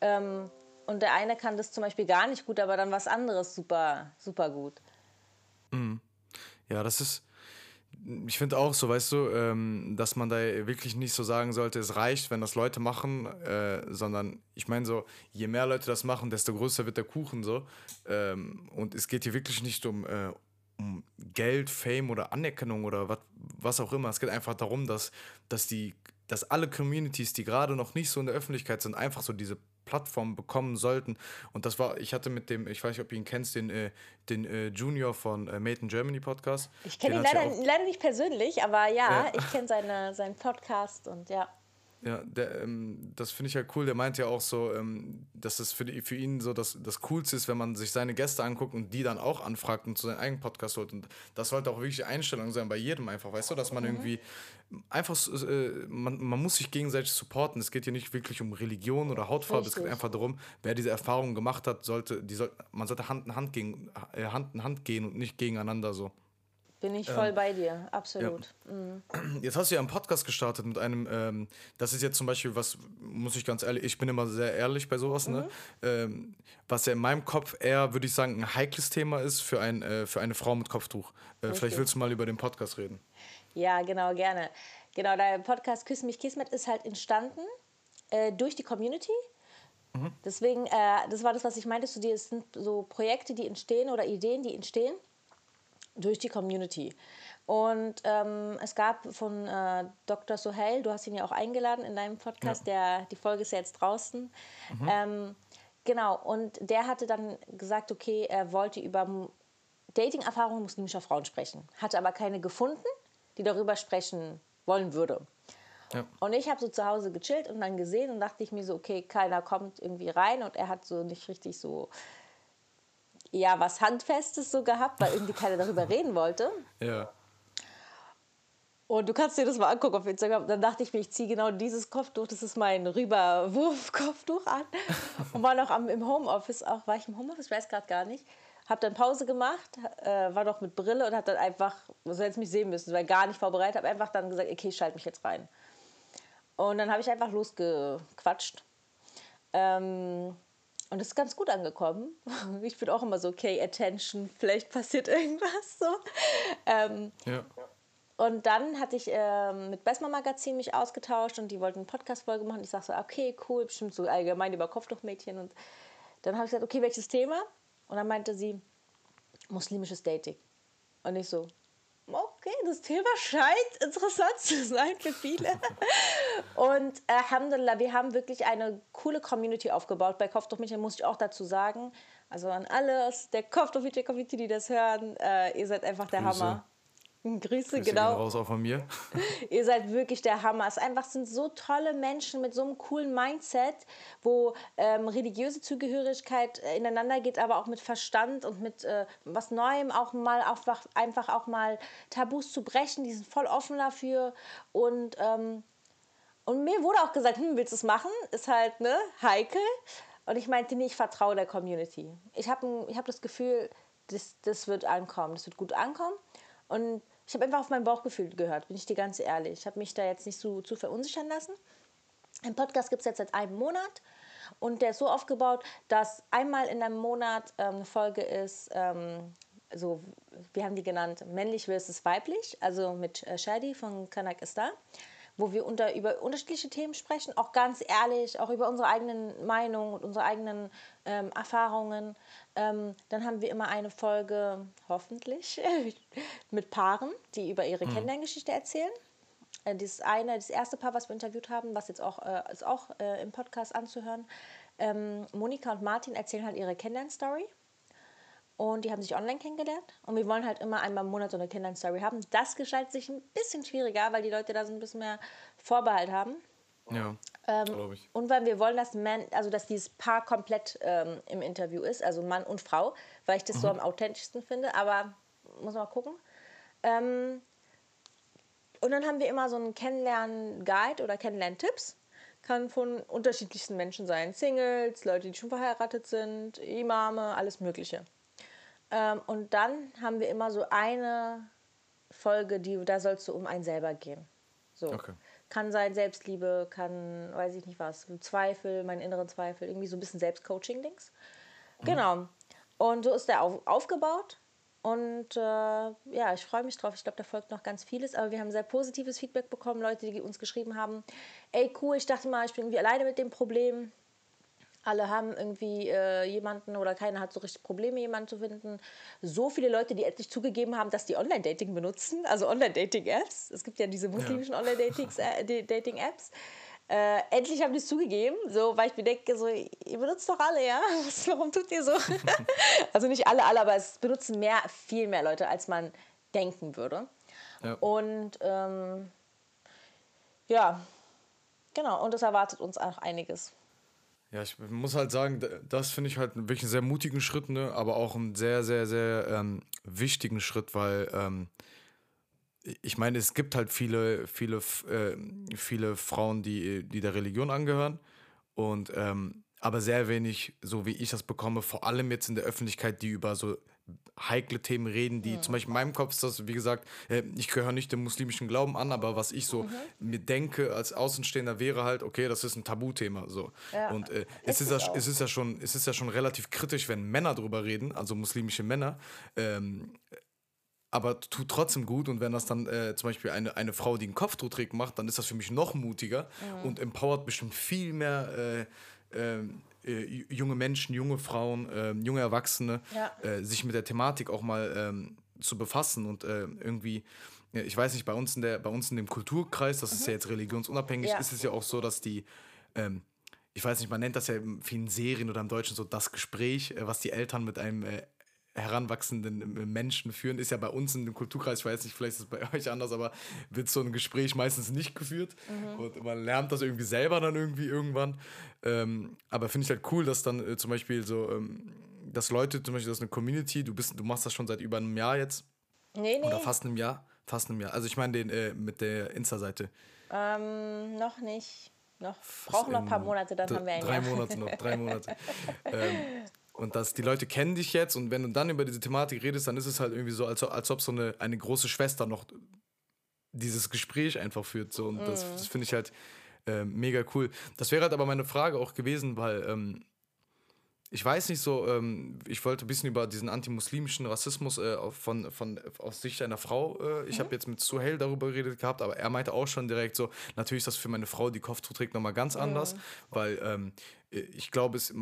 Ähm, und der eine kann das zum Beispiel gar nicht gut, aber dann was anderes super, super gut. Mhm. Ja, das ist, ich finde auch so, weißt du, ähm, dass man da wirklich nicht so sagen sollte, es reicht, wenn das Leute machen, äh, sondern ich meine so, je mehr Leute das machen, desto größer wird der Kuchen so. Ähm, und es geht hier wirklich nicht um, äh, um Geld, Fame oder Anerkennung oder wat, was auch immer. Es geht einfach darum, dass, dass, die, dass alle Communities, die gerade noch nicht so in der Öffentlichkeit sind, einfach so diese Plattform bekommen sollten. Und das war, ich hatte mit dem, ich weiß nicht, ob du ihn kennst, den, äh, den äh, Junior von äh, Made in Germany Podcast. Ich kenne ihn leider, leider nicht persönlich, aber ja, ja. ich kenne seine, seinen Podcast und ja. Ja, der, ähm, das finde ich ja cool. Der meint ja auch so, ähm, dass es für, die, für ihn so das, das Coolste ist, wenn man sich seine Gäste anguckt und die dann auch anfragt und zu seinem eigenen Podcast holt. Und das sollte auch wirklich die Einstellung sein bei jedem einfach, weißt du, dass man mhm. irgendwie einfach, äh, man, man muss sich gegenseitig supporten. Es geht hier nicht wirklich um Religion oder Hautfarbe. Richtig. Es geht einfach darum, wer diese Erfahrung gemacht hat, sollte, die soll, man sollte Hand in Hand, gegen, äh, Hand in Hand gehen und nicht gegeneinander so. Bin ich voll ähm, bei dir, absolut. Ja. Mhm. Jetzt hast du ja einen Podcast gestartet mit einem, ähm, das ist jetzt zum Beispiel was, muss ich ganz ehrlich, ich bin immer sehr ehrlich bei sowas, ne? mhm. ne? Ähm, was ja in meinem Kopf eher, würde ich sagen, ein heikles Thema ist für, ein, äh, für eine Frau mit Kopftuch. Äh, vielleicht willst du mal über den Podcast reden. Ja, genau, gerne. Genau, der Podcast Küss mich Kismet ist halt entstanden äh, durch die Community. Mhm. Deswegen, äh, das war das, was ich meinte zu dir, es sind so Projekte, die entstehen oder Ideen, die entstehen durch die Community. Und ähm, es gab von äh, Dr. Sohail, du hast ihn ja auch eingeladen in deinem Podcast, ja. der, die Folge ist ja jetzt draußen. Mhm. Ähm, genau, und der hatte dann gesagt, okay, er wollte über Dating-Erfahrungen muslimischer Frauen sprechen, hatte aber keine gefunden, die darüber sprechen wollen würde. Ja. Und ich habe so zu Hause gechillt und dann gesehen und dachte ich mir so, okay, keiner kommt irgendwie rein und er hat so nicht richtig so ja was Handfestes so gehabt, weil irgendwie keiner darüber reden wollte. Ja. Und du kannst dir das mal angucken auf Instagram. Dann dachte ich mir, ich ziehe genau dieses Kopftuch, das ist mein Rüberwurf-Kopftuch an. Und war noch am, im Homeoffice auch. War ich im Homeoffice? Ich weiß gerade gar nicht. Hab dann Pause gemacht, äh, war noch mit Brille und hab dann einfach, so hätte mich sehen müssen, war gar nicht vorbereitet, habe einfach dann gesagt, okay, ich schalte mich jetzt rein. Und dann habe ich einfach losgequatscht. Ähm, und es ist ganz gut angekommen. Ich bin auch immer so, okay, Attention, vielleicht passiert irgendwas so. Ähm, ja. Und dann hatte ich ähm, mit Besma Magazin mich ausgetauscht und die wollten eine Podcast-Folge machen. Ich sage so, okay, cool, bestimmt so allgemein über Kopftuchmädchen. Und dann habe ich gesagt, okay, welches Thema? Und dann meinte sie, muslimisches Dating. Und ich so, okay, das Thema scheint interessant zu sein für viele. und äh, Alhamdulillah, wir haben wirklich eine coole Community aufgebaut. Bei Kopftuchmädchen muss ich auch dazu sagen, also an alle aus der Kopftuchmädchen-Community, die das hören, äh, ihr seid einfach der Grüße. Hammer. Grüße, Grüße genau. raus auch von mir. Ihr seid wirklich der Hammer. Es einfach sind so tolle Menschen mit so einem coolen Mindset, wo ähm, religiöse Zugehörigkeit äh, ineinander geht, aber auch mit Verstand und mit äh, was Neuem auch mal einfach, einfach auch mal Tabus zu brechen. Die sind voll offen dafür. Und, ähm, und mir wurde auch gesagt, hm, willst du es machen? Ist halt ne, heikel. Und ich meinte, nee, ich vertraue der Community. Ich habe hab das Gefühl, das, das wird ankommen, das wird gut ankommen. Und ich habe einfach auf mein Bauchgefühl gehört, bin ich dir ganz ehrlich. Ich habe mich da jetzt nicht so zu verunsichern lassen. Ein Podcast gibt es jetzt seit einem Monat und der ist so aufgebaut, dass einmal in einem Monat ähm, eine Folge ist, ähm, so, wir haben die genannt, männlich versus weiblich, also mit äh, Shadi von Kanak ist da wo wir unter, über unterschiedliche Themen sprechen, auch ganz ehrlich, auch über unsere eigenen Meinungen und unsere eigenen ähm, Erfahrungen. Ähm, dann haben wir immer eine Folge, hoffentlich, mit Paaren, die über ihre mhm. Kennenlerngeschichte erzählen. Äh, das eine, das erste Paar, was wir interviewt haben, was jetzt auch, äh, ist auch äh, im Podcast anzuhören. Ähm, Monika und Martin erzählen halt ihre Kennenlernstory. Und die haben sich online kennengelernt. Und wir wollen halt immer einmal im Monat so eine Kennenlern-Story haben. Das gestaltet sich ein bisschen schwieriger, weil die Leute da so ein bisschen mehr Vorbehalt haben. Ja, ähm, glaube ich. Und weil wir wollen, dass, Man, also dass dieses Paar komplett ähm, im Interview ist, also Mann und Frau, weil ich das mhm. so am authentischsten finde. Aber muss man mal gucken. Ähm, und dann haben wir immer so einen Kennenlernen-Guide oder Kennenlern-Tipps. Kann von unterschiedlichsten Menschen sein. Singles, Leute, die schon verheiratet sind, Imame, alles Mögliche. Ähm, und dann haben wir immer so eine Folge, die, da soll es so um einen selber gehen. So. Okay. Kann sein Selbstliebe, kann, weiß ich nicht was, Zweifel, meinen inneren Zweifel, irgendwie so ein bisschen Selbstcoaching-Dings. Mhm. Genau. Und so ist der auf, aufgebaut. Und äh, ja, ich freue mich drauf. Ich glaube, da folgt noch ganz vieles. Aber wir haben sehr positives Feedback bekommen. Leute, die uns geschrieben haben: Ey, cool, ich dachte mal, ich bin irgendwie alleine mit dem Problem. Alle haben irgendwie äh, jemanden oder keiner hat so richtig Probleme, jemanden zu finden. So viele Leute, die endlich zugegeben haben, dass die Online-Dating benutzen, also Online-Dating-Apps. Es gibt ja diese muslimischen ja. Online-Dating-Apps. Äh, endlich haben die es zugegeben, so, weil ich mir denke, so, ihr benutzt doch alle, ja? Was, warum tut ihr so? also nicht alle, alle, aber es benutzen mehr, viel mehr Leute, als man denken würde. Ja. Und ähm, ja, genau, und es erwartet uns auch einiges. Ja, ich muss halt sagen, das finde ich halt wirklich einen sehr mutigen Schritt, ne? aber auch einen sehr, sehr, sehr ähm, wichtigen Schritt, weil ähm, ich meine, es gibt halt viele, viele, äh, viele Frauen, die, die der Religion angehören und ähm, aber sehr wenig, so wie ich das bekomme, vor allem jetzt in der Öffentlichkeit, die über so heikle Themen reden, die mhm. zum Beispiel in meinem Kopf ist das, wie gesagt, äh, ich gehöre nicht dem muslimischen Glauben an, aber was ich so mhm. mir denke als Außenstehender wäre halt, okay, das ist ein Tabuthema. So. Ja. Und äh, es, ist, ja, es, ist ja schon, es ist ja schon relativ kritisch, wenn Männer drüber reden, also muslimische Männer. Ähm, aber tut trotzdem gut. Und wenn das dann äh, zum Beispiel eine, eine Frau, die einen Kopftuch trägt, macht, dann ist das für mich noch mutiger mhm. und empowert bestimmt viel mehr äh, äh, äh junge Menschen, junge Frauen, ähm, junge Erwachsene, ja. Äh, sich mit der Thematik auch mal ähm, zu befassen und äh, irgendwie. Ich weiß nicht, bei uns in, der, bei uns in dem Kulturkreis, das mhm. ist ja jetzt religionsunabhängig, ja. ist es ja auch so, dass die ähm, ich weiß nicht, man nennt das ja in vielen Serien oder im Deutschen so das Gespräch, was die Eltern mit einem heranwachsenden Menschen führen, ist ja bei uns in dem Kulturkreis, ich weiß nicht, vielleicht ist es bei euch anders, aber wird so ein Gespräch meistens nicht geführt mhm. und man lernt das irgendwie selber dann irgendwie irgendwann. Ähm, aber finde ich halt cool, dass dann äh, zum Beispiel so, ähm, dass Leute, zum Beispiel, das ist eine Community, du bist, du machst das schon seit über einem Jahr jetzt. Nee, nee. Oder fast einem Jahr. Fast einem Jahr. Also ich meine den äh, mit der Insta-Seite. Ähm, noch nicht. Noch, brauchen noch ein paar Monate, dann haben wir ein Drei Jahr. Monate noch, drei Monate. ähm, und dass die Leute kennen dich jetzt und wenn du dann über diese Thematik redest, dann ist es halt irgendwie so, als, als ob so eine, eine große Schwester noch dieses Gespräch einfach führt. So. Und mm. das, das finde ich halt äh, mega cool. Das wäre halt aber meine Frage auch gewesen, weil ähm, ich weiß nicht so, ähm, ich wollte ein bisschen über diesen antimuslimischen Rassismus äh, von, von, aus Sicht einer Frau, äh, ich mhm. habe jetzt mit Suhail darüber geredet gehabt, aber er meinte auch schon direkt so, natürlich ist das für meine Frau, die Kopftuch trägt, nochmal ganz anders, mhm. weil ähm, ich glaube, es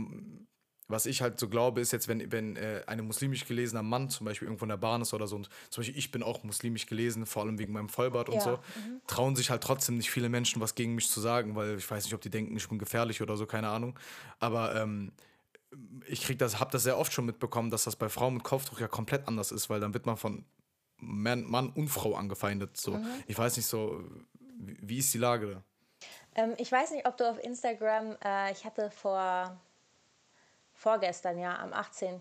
was ich halt so glaube, ist jetzt, wenn, wenn äh, ein muslimisch gelesener Mann zum Beispiel irgendwo in der Bahn ist oder so, und zum Beispiel ich bin auch muslimisch gelesen, vor allem wegen meinem Vollbart und ja. so, mhm. trauen sich halt trotzdem nicht viele Menschen was gegen mich zu sagen, weil ich weiß nicht, ob die denken, ich bin gefährlich oder so, keine Ahnung. Aber ähm, ich krieg das, habe das sehr oft schon mitbekommen, dass das bei Frauen mit Kopftuch ja komplett anders ist, weil dann wird man von Mann, Mann und Frau angefeindet. So. Mhm. Ich weiß nicht so, wie, wie ist die Lage da? Ähm, ich weiß nicht, ob du auf Instagram, äh, ich hatte vor vorgestern, ja, am 18.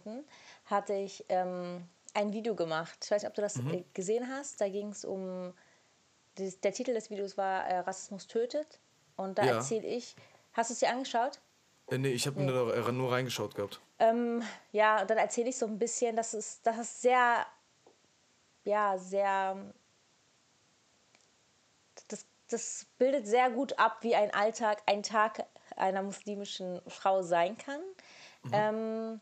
hatte ich ähm, ein Video gemacht. Ich weiß nicht, ob du das mhm. Äh, gesehen hast. Da ging es um, der Titel des Videos war äh, Rassismus tötet. Und da ja. erzähle ich, hast du es dir angeschaut? Äh, nee, ich habe nee. nur, nur reingeschaut gehabt. Ähm, ja, und dann erzähle ich so ein bisschen, dass es, dass es sehr, ja, sehr, das, das bildet sehr gut ab, wie ein Alltag, ein Tag einer muslimischen Frau sein kann. Mhm. Ähm,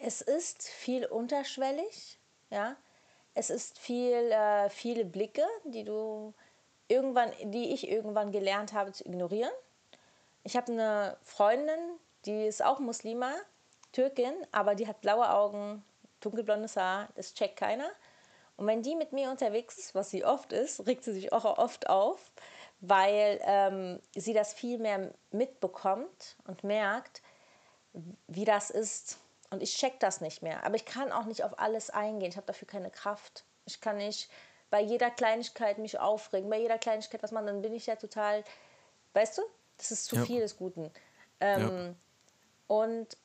es ist viel unterschwellig, ja. Es ist viel, äh, viele Blicke, die du irgendwann, die ich irgendwann gelernt habe zu ignorieren. Ich habe eine Freundin, die ist auch Muslima, Türkin, aber die hat blaue Augen, dunkelblondes Haar, das checkt keiner. Und wenn die mit mir unterwegs ist, was sie oft ist, regt sie sich auch oft auf, weil ähm, sie das viel mehr mitbekommt und merkt, wie das ist. Und ich check das nicht mehr. Aber ich kann auch nicht auf alles eingehen. Ich habe dafür keine Kraft. Ich kann nicht bei jeder Kleinigkeit mich aufregen, bei jeder Kleinigkeit was man, dann bin ich ja total, weißt du, das ist zu ja. viel des Guten. Ähm, ja. Und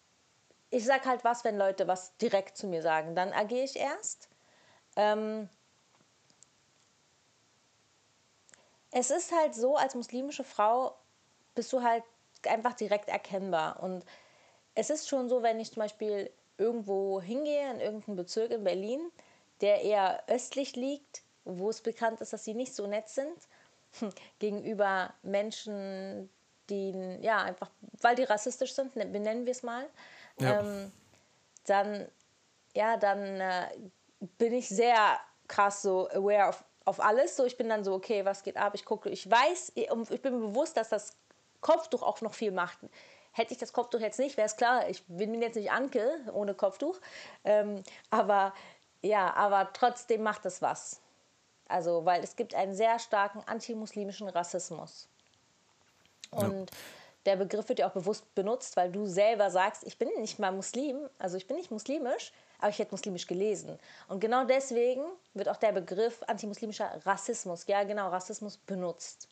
ich sag halt was, wenn Leute was direkt zu mir sagen, dann agiere ich erst. Ähm, es ist halt so, als muslimische Frau bist du halt einfach direkt erkennbar. Und es ist schon so, wenn ich zum Beispiel irgendwo hingehe, in irgendeinen Bezirk in Berlin, der eher östlich liegt, wo es bekannt ist, dass sie nicht so nett sind, gegenüber Menschen, die, ja, einfach, weil die rassistisch sind, ne, benennen wir es mal, ja. ähm, dann, ja, dann äh, bin ich sehr krass so aware of auf alles. So, ich bin dann so, okay, was geht ab? Ich gucke, ich weiß, ich bin mir bewusst, dass das Kopftuch auch noch viel macht. Hätte ich das Kopftuch jetzt nicht, wäre es klar, ich bin jetzt nicht Anke ohne Kopftuch. Ähm, aber ja, aber trotzdem macht es was. Also, weil es gibt einen sehr starken antimuslimischen Rassismus. Und ja. der Begriff wird ja auch bewusst benutzt, weil du selber sagst, ich bin nicht mal Muslim, also ich bin nicht muslimisch, aber ich hätte muslimisch gelesen. Und genau deswegen wird auch der Begriff antimuslimischer Rassismus, ja genau, Rassismus benutzt.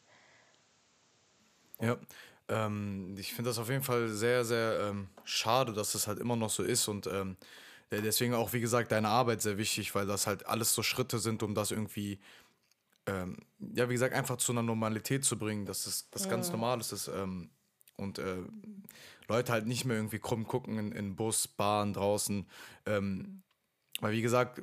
Ja, ähm, ich finde das auf jeden Fall sehr, sehr ähm, schade, dass das halt immer noch so ist und ähm, deswegen auch, wie gesagt, deine Arbeit sehr wichtig, weil das halt alles so Schritte sind, um das irgendwie, ähm, ja, wie gesagt, einfach zu einer Normalität zu bringen, dass das, das ganz normal ist. Das, ähm, und äh, Leute halt nicht mehr irgendwie krumm gucken in, in Bus, Bahn, draußen. Ähm, weil, wie gesagt,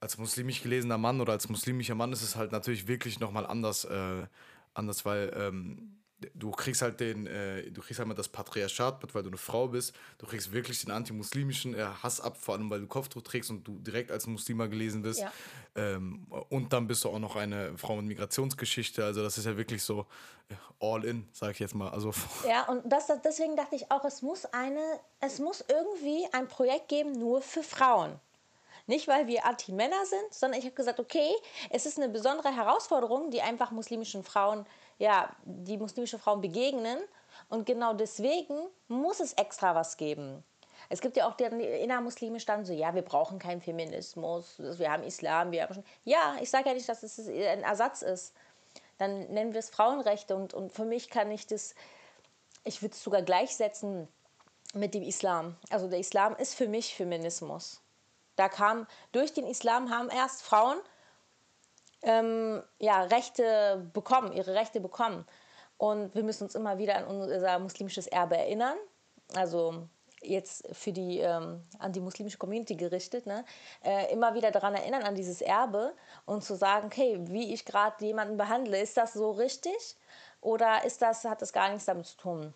als muslimisch gelesener Mann oder als muslimischer Mann ist es halt natürlich wirklich nochmal anders, äh, anders, weil ähm, du kriegst halt den, äh, du kriegst halt mal das Patriarchat weil du eine Frau bist. Du kriegst wirklich den antimuslimischen äh, Hass ab, vor allem weil du Kopftuch trägst und du direkt als Muslima gelesen bist. Ja. Ähm, und dann bist du auch noch eine Frau mit Migrationsgeschichte. Also das ist ja wirklich so all in, sag ich jetzt mal. Also ja, und das, deswegen dachte ich auch, es muss eine, es muss irgendwie ein Projekt geben nur für Frauen. Nicht, weil wir Anti-Männer sind, sondern ich habe gesagt, okay, es ist eine besondere Herausforderung, die einfach muslimischen Frauen ja, die muslimische Frauen begegnen. Und genau deswegen muss es extra was geben. Es gibt ja auch den innermuslimisch dann so, ja, wir brauchen keinen Feminismus, wir haben Islam, wir haben schon. Ja, ich sage ja nicht, dass es ein Ersatz ist. Dann nennen wir es Frauenrechte und, und für mich kann ich das, ich würde es sogar gleichsetzen mit dem Islam. Also der Islam ist für mich Feminismus. Da kam, durch den Islam haben erst Frauen ähm, ja, Rechte bekommen, ihre Rechte bekommen. Und wir müssen uns immer wieder an unser muslimisches Erbe erinnern. Also jetzt für die ähm, an die muslimische Community gerichtet, ne? Äh, immer wieder daran erinnern an dieses Erbe und zu sagen, okay, wie ich gerade jemanden behandle, ist das so richtig oder ist das hat das gar nichts damit zu tun?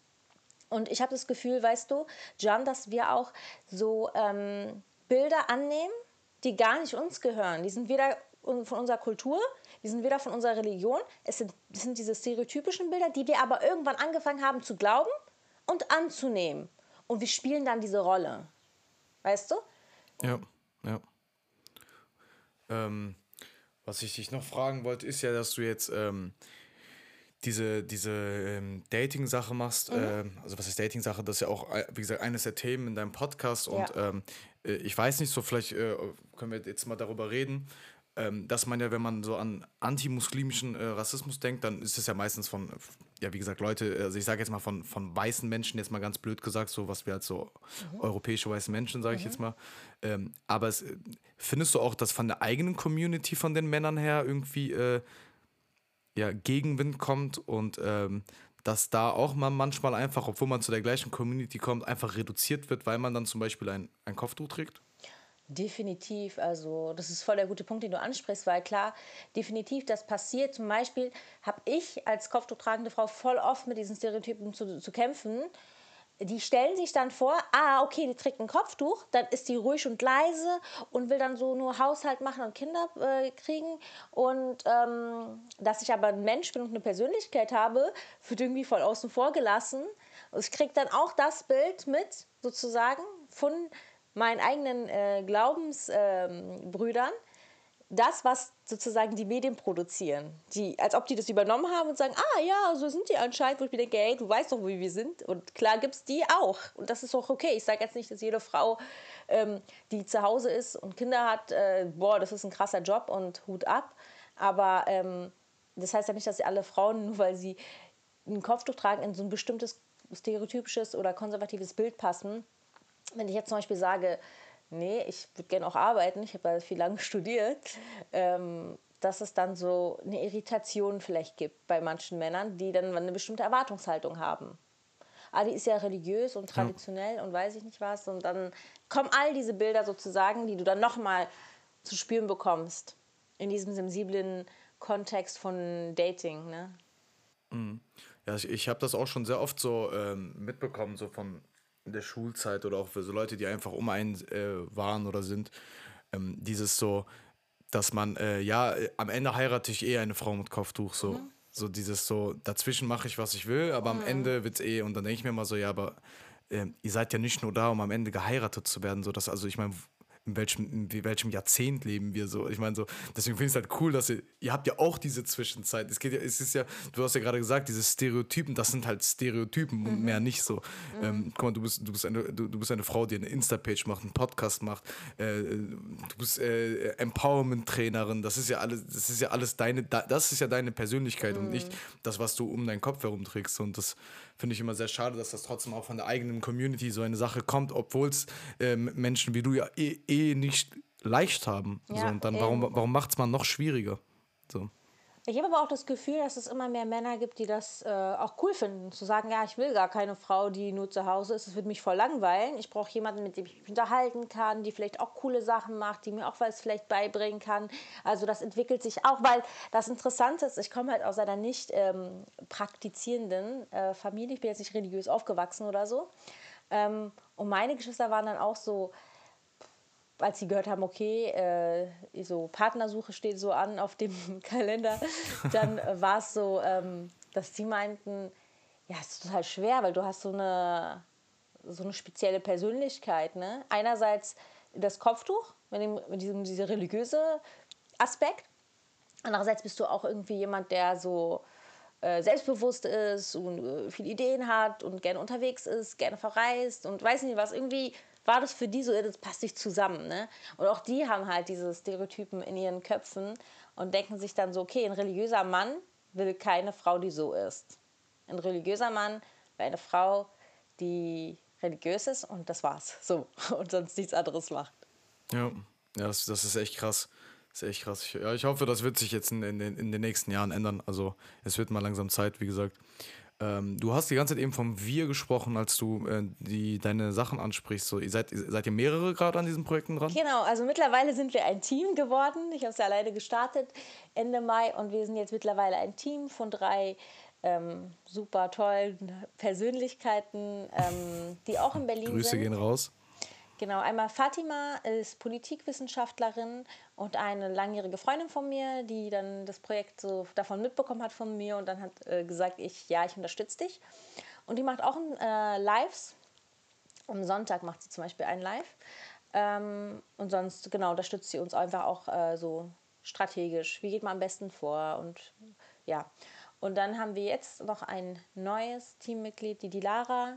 Und ich habe das Gefühl, weißt du, John, dass wir auch so ähm, Bilder annehmen, die gar nicht uns gehören. Die sind weder von unserer Kultur, die sind weder von unserer Religion. Es sind, es sind diese stereotypischen Bilder, die wir aber irgendwann angefangen haben zu glauben und anzunehmen. Und wir spielen dann diese Rolle. Weißt du? Ja, ja. Ähm, was ich dich noch fragen wollte, ist ja, dass du jetzt ähm, diese, diese ähm, Dating-Sache machst. Mhm. Ähm, also, was ist Dating-Sache? Das ist ja auch, äh, wie gesagt, eines der Themen in deinem Podcast. Und ja. Ähm, äh, ich weiß nicht, so vielleicht äh, können wir jetzt mal darüber reden ähm, dass man ja, wenn man so an antimuslimischen äh, Rassismus denkt, dann ist es ja meistens von, ja, wie gesagt, Leute, also ich sage jetzt mal von, von weißen Menschen, jetzt mal ganz blöd gesagt, so was wir als so mhm. europäische weiße Menschen, sage ich mhm. jetzt mal. Ähm, aber es, findest du auch, dass von der eigenen Community, von den Männern her irgendwie äh, ja, Gegenwind kommt und ähm, dass da auch man manchmal einfach, obwohl man zu der gleichen Community kommt, einfach reduziert wird, weil man dann zum Beispiel ein, ein Kopftuch trägt? Definitiv, also das ist voll der gute Punkt, den du ansprichst, weil klar, definitiv das passiert. Zum Beispiel habe ich als kopftuchtragende Frau voll oft mit diesen Stereotypen zu, zu kämpfen. Die stellen sich dann vor, ah, okay, die trägt ein Kopftuch, dann ist die ruhig und leise und will dann so nur Haushalt machen und Kinder äh, kriegen. Und ähm, dass ich aber ein Mensch bin und eine Persönlichkeit habe, wird irgendwie voll außen vor gelassen. Und ich kriege dann auch das Bild mit, sozusagen, von meinen eigenen äh, Glaubensbrüdern ähm, das, was sozusagen die Medien produzieren. Die, als ob die das übernommen haben und sagen, ah ja, so sind die anscheinend, wo ich mir denke, hey, du weißt doch, wie wir sind. Und klar gibt es die auch. Und das ist auch okay. Ich sage jetzt nicht, dass jede Frau, ähm, die zu Hause ist und Kinder hat, äh, boah, das ist ein krasser Job und Hut ab. Aber ähm, das heißt ja nicht, dass alle Frauen, nur weil sie ein Kopftuch tragen, in so ein bestimmtes stereotypisches oder konservatives Bild passen wenn ich jetzt zum Beispiel sage, nee, ich würde gerne auch arbeiten, ich habe ja viel lange studiert, ähm, dass es dann so eine Irritation vielleicht gibt bei manchen Männern, die dann eine bestimmte Erwartungshaltung haben. Ah, die ist ja religiös und traditionell ja. und weiß ich nicht was. Und dann kommen all diese Bilder sozusagen, die du dann nochmal zu spüren bekommst in diesem sensiblen Kontext von Dating. Ne? Mhm. Ja, ich, ich habe das auch schon sehr oft so ähm, mitbekommen, so von in der Schulzeit oder auch für so Leute, die einfach um einen äh, waren oder sind, ähm, dieses so, dass man, äh, ja, am Ende heirate ich eh eine Frau mit Kopftuch, so. Mhm. So dieses so, dazwischen mache ich, was ich will, aber mhm. am Ende wird es eh, und dann denke ich mir mal so, ja, aber äh, ihr seid ja nicht nur da, um am Ende geheiratet zu werden. So dass, also ich meine, in welchem, in welchem Jahrzehnt leben wir so. Ich meine, so, deswegen finde ich es halt cool, dass ihr, ihr habt ja auch diese Zwischenzeit. Es geht ja, es ist ja, du hast ja gerade gesagt, diese Stereotypen, das sind halt Stereotypen mhm. und mehr nicht so. Mhm. Ähm, guck mal, du bist, du, bist eine, du, du bist eine Frau, die eine Insta-Page macht, einen Podcast macht, äh, du bist äh, Empowerment-Trainerin, das ist ja alles, das ist ja alles deine, das ist ja deine Persönlichkeit mhm. und nicht das, was du um deinen Kopf herumträgst. Und das finde ich immer sehr schade, dass das trotzdem auch von der eigenen Community so eine Sache kommt, obwohl es äh, Menschen wie du ja eh, eh nicht leicht haben. Ja, so, und dann, warum, warum macht es man noch schwieriger? So. Ich habe aber auch das Gefühl, dass es immer mehr Männer gibt, die das äh, auch cool finden. Zu sagen, ja, ich will gar keine Frau, die nur zu Hause ist. Es wird mich voll langweilen. Ich brauche jemanden, mit dem ich mich unterhalten kann, die vielleicht auch coole Sachen macht, die mir auch was vielleicht beibringen kann. Also das entwickelt sich auch, weil das Interessante ist, ich komme halt aus einer nicht ähm, praktizierenden äh, Familie. Ich bin jetzt nicht religiös aufgewachsen oder so. Ähm, und meine Geschwister waren dann auch so, als sie gehört haben, okay, äh, so Partnersuche steht so an auf dem Kalender, dann war es so, ähm, dass sie meinten, ja, es ist total schwer, weil du hast so eine, so eine spezielle Persönlichkeit. Ne? Einerseits das Kopftuch, mit, dem, mit diesem dieser religiöse Aspekt. Andererseits bist du auch irgendwie jemand, der so äh, selbstbewusst ist und äh, viele Ideen hat und gerne unterwegs ist, gerne verreist und weiß nicht was, irgendwie war das für die so, das passt nicht zusammen. Ne? Und auch die haben halt diese Stereotypen in ihren Köpfen und denken sich dann so, okay, ein religiöser Mann will keine Frau, die so ist. Ein religiöser Mann will eine Frau, die religiös ist und das war's. So. Und sonst nichts anderes macht. Ja, ja das, das ist echt krass. Das ist echt krass. Ich, ja, ich hoffe, das wird sich jetzt in, in, in den nächsten Jahren ändern. Also es wird mal langsam Zeit, wie gesagt. Ähm, du hast die ganze Zeit eben vom Wir gesprochen, als du äh, die, deine Sachen ansprichst. So, ihr seid, seid ihr mehrere gerade an diesen Projekten dran? Genau, also mittlerweile sind wir ein Team geworden. Ich habe es ja alleine gestartet Ende Mai und wir sind jetzt mittlerweile ein Team von drei ähm, super tollen Persönlichkeiten, ähm, die auch in Berlin Grüße sind. Grüße gehen raus. Genau, einmal Fatima ist Politikwissenschaftlerin und eine langjährige Freundin von mir, die dann das Projekt so davon mitbekommen hat von mir und dann hat äh, gesagt, ich ja, ich unterstütze dich. Und die macht auch ein, äh, Lives. Am Sonntag macht sie zum Beispiel ein Live. Ähm, und sonst, genau, unterstützt sie uns einfach auch äh, so strategisch. Wie geht man am besten vor? Und ja. Und dann haben wir jetzt noch ein neues Teammitglied, die Dilara.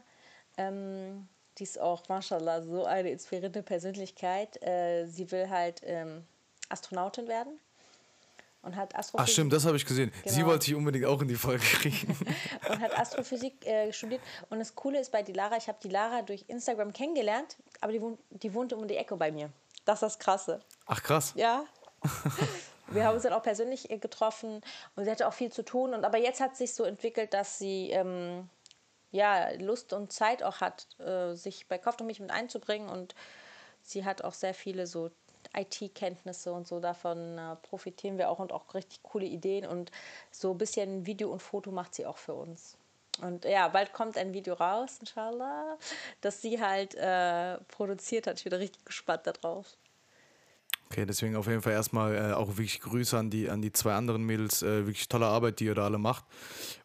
Ähm, die ist auch, mashallah, so eine inspirierende Persönlichkeit. Äh, sie will halt ähm, Astronautin werden und hat Astrophysik. Ach stimmt, das habe ich gesehen. Genau. Sie wollte ich unbedingt auch in die Folge kriegen. und hat Astrophysik äh, studiert. Und das Coole ist bei Dilara, ich habe Dilara durch Instagram kennengelernt, aber die, wohnt, die wohnte um die Ecke bei mir. Das ist das Krasse. Ach krass. Ja. Wir haben uns dann auch persönlich äh, getroffen und sie hatte auch viel zu tun. Und, aber jetzt hat sich so entwickelt, dass sie ähm, ja, Lust und Zeit auch hat, äh, sich bei Kopf und mich mit einzubringen. Und sie hat auch sehr viele so IT-Kenntnisse und so. Davon äh, profitieren wir auch und auch richtig coole Ideen. Und so ein bisschen Video und Foto macht sie auch für uns. Und ja, bald kommt ein Video raus, inshallah, das sie halt äh, produziert hat. Ich bin richtig gespannt darauf. Okay, deswegen auf jeden Fall erstmal äh, auch wirklich Grüße an die, an die zwei anderen Mädels. Äh, wirklich tolle Arbeit, die ihr da alle macht.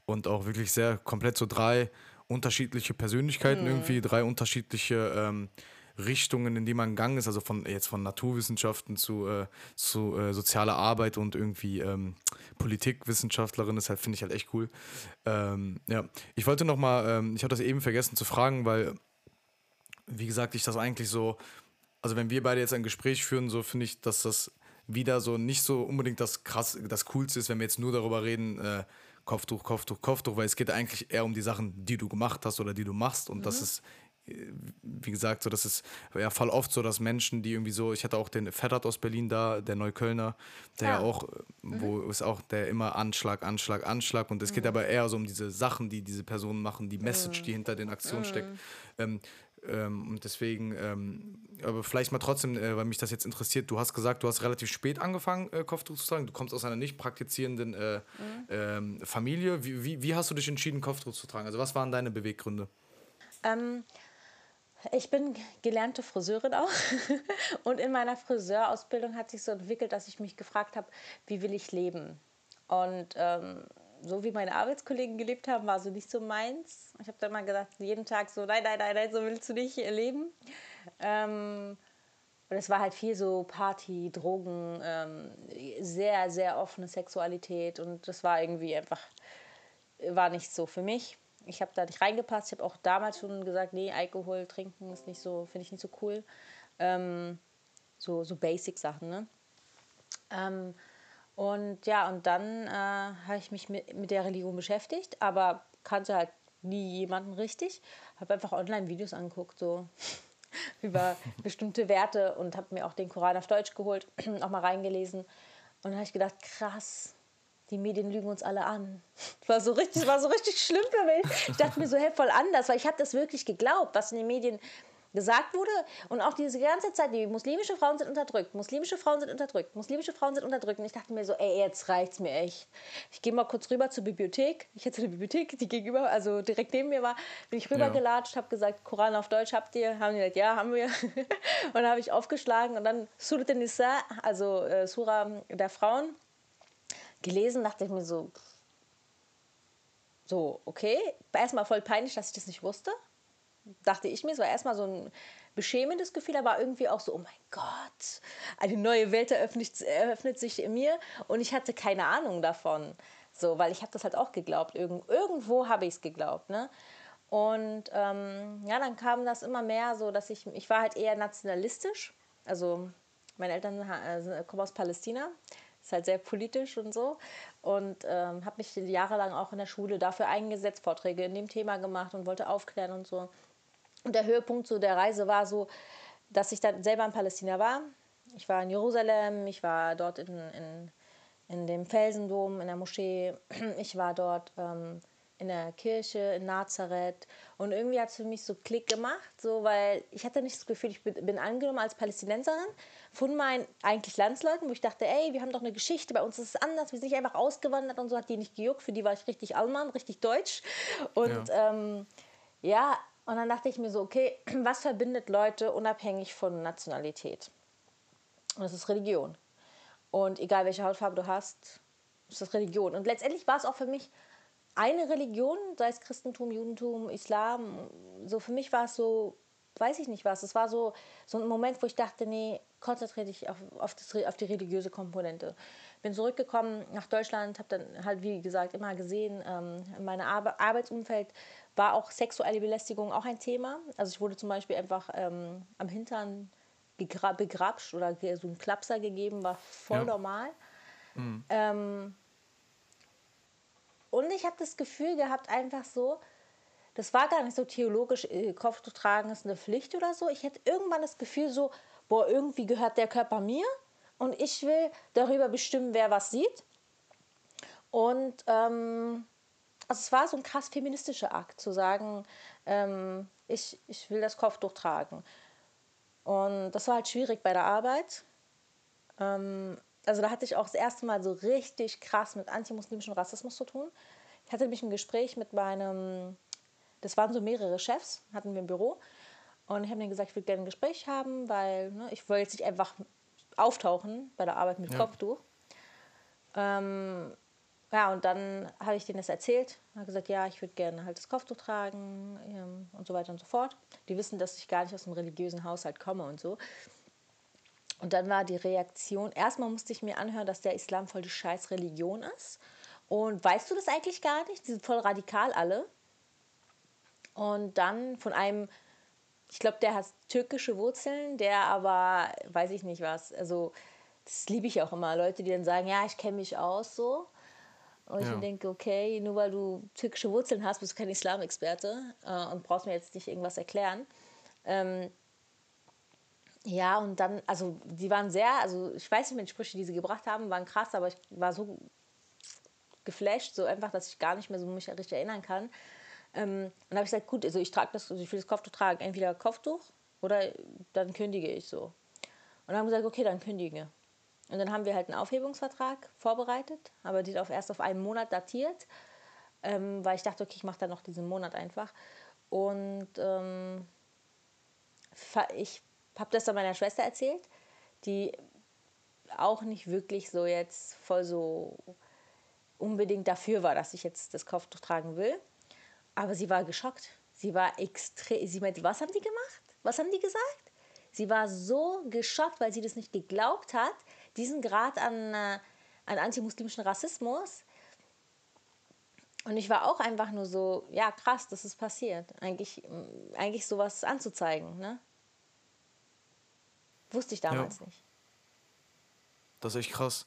Und auch wirklich sehr komplett so drei unterschiedliche Persönlichkeiten, mhm. irgendwie drei unterschiedliche ähm, Richtungen, in die man gegangen ist, also von jetzt von Naturwissenschaften zu, äh, zu äh, sozialer Arbeit und irgendwie ähm, Politikwissenschaftlerin, das halt, finde ich halt echt cool. Ähm, ja, ich wollte noch mal, ähm, ich habe das eben vergessen zu fragen, weil, wie gesagt, ich das eigentlich so, also wenn wir beide jetzt ein Gespräch führen, so finde ich, dass das wieder so nicht so unbedingt das krass, das Coolste ist, wenn wir jetzt nur darüber reden, äh, Kopftuch, Kopftuch, Kopftuch, weil es geht eigentlich eher um die Sachen, die du gemacht hast oder die du machst. Und mhm. das ist, äh, wie gesagt, so, das ist ja voll oft so, dass Menschen, die irgendwie so, ich hatte auch den Ferrat aus Berlin da, der Neuköllner, der ja, ja auch, äh, mhm. wo ist auch der immer Anschlag, Anschlag, Anschlag. Und es mhm. geht aber eher so um diese Sachen, die diese Personen machen, die Message, die mhm. hinter den Aktionen steckt. Mhm. Ähm, ähm, und deswegen, ähm, aber vielleicht mal trotzdem, äh, weil mich das jetzt interessiert, du hast gesagt, du hast relativ spät angefangen, äh, Kopftuch zu tragen. Du kommst aus einer nicht praktizierenden äh, mhm. ähm, Familie. Wie, wie, wie, hast du dich entschieden, Kopftuch zu tragen? Also was waren deine Beweggründe? Ähm, ich bin gelernte Friseurin auch. und in meiner Friseurausbildung hat sich so entwickelt, dass ich mich gefragt habe, wie will ich leben? Und ähm, so wie meine Arbeitskollegen gelebt haben, war so nicht so meins. Ich habe dann mal gesagt, jeden Tag so, nein, nein, nein, nein, so willst du nicht leben. Ähm, und es war halt viel so Party, Drogen, ähm, sehr, sehr offene Sexualität. Und das war irgendwie einfach, war nicht so für mich. Ich habe da nicht reingepasst. Ich habe auch damals schon gesagt, nee, Alkohol trinken ist nicht so, finde ich nicht so cool. Ähm, so, so Basic-Sachen, ne? Ähm, und ja, und dann äh, habe ich mich mit, mit der Religion beschäftigt, aber kannte halt nie jemanden richtig. Habe einfach Online-Videos angeguckt, so über bestimmte Werte und habe mir auch den Koran auf Deutsch geholt, auch mal reingelesen. Und dann habe ich gedacht, krass, die Medien lügen uns alle an. Das war so richtig, war so richtig schlimm für mich. Ich dachte mir so, hey, voll anders, weil ich habe das wirklich geglaubt, was in den Medien gesagt wurde. Und auch diese ganze Zeit, die muslimische Frauen sind unterdrückt, muslimische Frauen sind unterdrückt, muslimische Frauen sind unterdrückt. Und ich dachte mir so, ey, jetzt reicht's mir echt. Ich gehe mal kurz rüber zur Bibliothek. Ich hatte eine Bibliothek, die gegenüber, also direkt neben mir war. Bin ich rübergelatscht, habe gesagt, Koran auf Deutsch habt ihr? Haben die gesagt, ja, haben wir. und dann habe ich aufgeschlagen und dann Surat nisa also äh, Sura der Frauen, gelesen, dachte ich mir so, so, okay. Erstmal voll peinlich, dass ich das nicht wusste dachte ich mir. Es war erstmal so ein beschämendes Gefühl, aber irgendwie auch so, oh mein Gott, eine neue Welt eröffnet, eröffnet sich in mir und ich hatte keine Ahnung davon. So, weil ich habe das halt auch geglaubt. Irgend, irgendwo habe ich es geglaubt. Ne? Und ähm, ja, dann kam das immer mehr so, dass ich, ich war halt eher nationalistisch. Also meine Eltern äh, kommen aus Palästina, ist halt sehr politisch und so. Und ähm, habe mich jahrelang auch in der Schule dafür eingesetzt, Vorträge in dem Thema gemacht und wollte aufklären und so. Und der Höhepunkt so der Reise war so, dass ich dann selber in Palästina war. Ich war in Jerusalem, ich war dort in, in, in dem Felsendom, in der Moschee, ich war dort ähm, in der Kirche in Nazareth. Und irgendwie hat es für mich so Klick gemacht, so weil ich hatte nicht das Gefühl, ich bin, bin angenommen als Palästinenserin von meinen eigentlich Landsleuten, wo ich dachte, ey, wir haben doch eine Geschichte, bei uns ist es anders, wir sind nicht einfach ausgewandert und so hat die nicht gejuckt, für die war ich richtig Allmann, richtig deutsch. Und ja, ähm, ja und dann dachte ich mir so, okay, was verbindet Leute unabhängig von Nationalität? Und das ist Religion. Und egal welche Hautfarbe du hast, ist das Religion. Und letztendlich war es auch für mich eine Religion, sei es Christentum, Judentum, Islam. So für mich war es so, weiß ich nicht was. Es war so, so ein Moment, wo ich dachte, nee, konzentriere dich auf, auf, das, auf die religiöse Komponente. Bin zurückgekommen nach Deutschland, habe dann halt, wie gesagt, immer gesehen, ähm, in meinem Arbeitsumfeld war auch sexuelle Belästigung auch ein Thema. Also ich wurde zum Beispiel einfach ähm, am Hintern begrapscht oder so ein Klapser gegeben, war voll ja. normal. Mhm. Ähm, und ich habe das Gefühl gehabt, einfach so, das war gar nicht so theologisch, äh, Kopf zu tragen ist eine Pflicht oder so. Ich hatte irgendwann das Gefühl so, boah, irgendwie gehört der Körper mir und ich will darüber bestimmen, wer was sieht. Und ähm, also es war so ein krass feministischer Akt, zu sagen, ähm, ich, ich will das Kopftuch tragen. Und das war halt schwierig bei der Arbeit. Ähm, also da hatte ich auch das erste Mal so richtig krass mit antimuslimischem Rassismus zu tun. Ich hatte nämlich ein Gespräch mit meinem, das waren so mehrere Chefs, hatten wir im Büro. Und ich habe denen gesagt, ich würde gerne ein Gespräch haben, weil ne, ich wollte jetzt nicht einfach auftauchen bei der Arbeit mit ja. Kopftuch. Ähm, ja, und dann habe ich denen das erzählt. Habe gesagt, ja, ich würde gerne halt das Kopftuch tragen ähm, und so weiter und so fort. Die wissen, dass ich gar nicht aus einem religiösen Haushalt komme und so. Und dann war die Reaktion, erstmal musste ich mir anhören, dass der Islam voll die scheiß Religion ist. Und weißt du das eigentlich gar nicht? Die sind voll radikal alle. Und dann von einem, ich glaube, der hat türkische Wurzeln, der aber, weiß ich nicht was, also das liebe ich auch immer, Leute, die dann sagen, ja, ich kenne mich aus so. Und ja. ich denke, okay, nur weil du türkische Wurzeln hast, bist du kein Islamexperte äh, und brauchst mir jetzt nicht irgendwas erklären. Ähm, ja, und dann, also die waren sehr, also ich weiß nicht mehr, die Sprüche, die sie gebracht haben, waren krass, aber ich war so geflasht, so einfach, dass ich gar nicht mehr so mich richtig erinnern kann. Ähm, und dann habe ich gesagt, gut, also ich trage das, also ich will das Kopftuch tragen, entweder Kopftuch oder dann kündige ich so. Und dann haben gesagt, okay, dann kündige. Und dann haben wir halt einen Aufhebungsvertrag vorbereitet, aber die auf, erst auf einen Monat datiert, ähm, weil ich dachte, okay, ich mache dann noch diesen Monat einfach. Und ähm, ich habe das dann meiner Schwester erzählt, die auch nicht wirklich so jetzt voll so unbedingt dafür war, dass ich jetzt das Kopftuch tragen will. Aber sie war geschockt. Sie war extrem. Sie meinte, was haben die gemacht? Was haben die gesagt? Sie war so geschockt, weil sie das nicht geglaubt hat, diesen Grad an, äh, an antimuslimischen Rassismus. Und ich war auch einfach nur so, ja, krass, das ist passiert. Eigentlich, eigentlich sowas anzuzeigen, ne? Wusste ich damals ja. nicht. Das ist echt krass.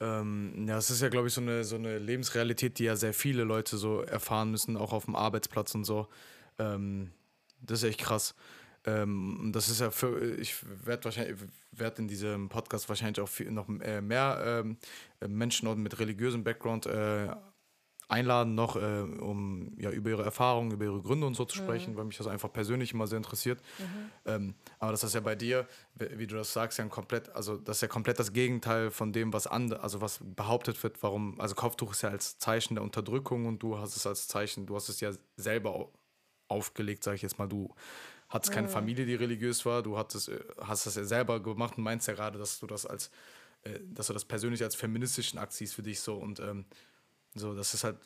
Ähm, ja, es ist ja, glaube ich, so eine, so eine Lebensrealität, die ja sehr viele Leute so erfahren müssen, auch auf dem Arbeitsplatz und so. Ähm, das ist echt krass. Ähm, das ist ja für, ich werde wahrscheinlich, werde in diesem Podcast wahrscheinlich auch viel, noch äh, mehr ähm, Menschen mit religiösem Background äh, einladen, noch äh, um ja, über ihre Erfahrungen, über ihre Gründe und so zu sprechen, mhm. weil mich das einfach persönlich immer sehr interessiert. Mhm. Ähm, aber das ist ja bei dir, wie du das sagst, ja komplett, also das ist ja komplett das Gegenteil von dem, was andere, also was behauptet wird, warum, also Kopftuch ist ja als Zeichen der Unterdrückung und du hast es als Zeichen, du hast es ja selber aufgelegt, sage ich jetzt mal, du hattest keine. Familie, die religiös war, du hattest, äh, hast das ja selber gemacht und meinst ja gerade, dass du das als, äh, dass du das persönlich als feministischen Akt siehst für dich so und ähm, so, das ist halt,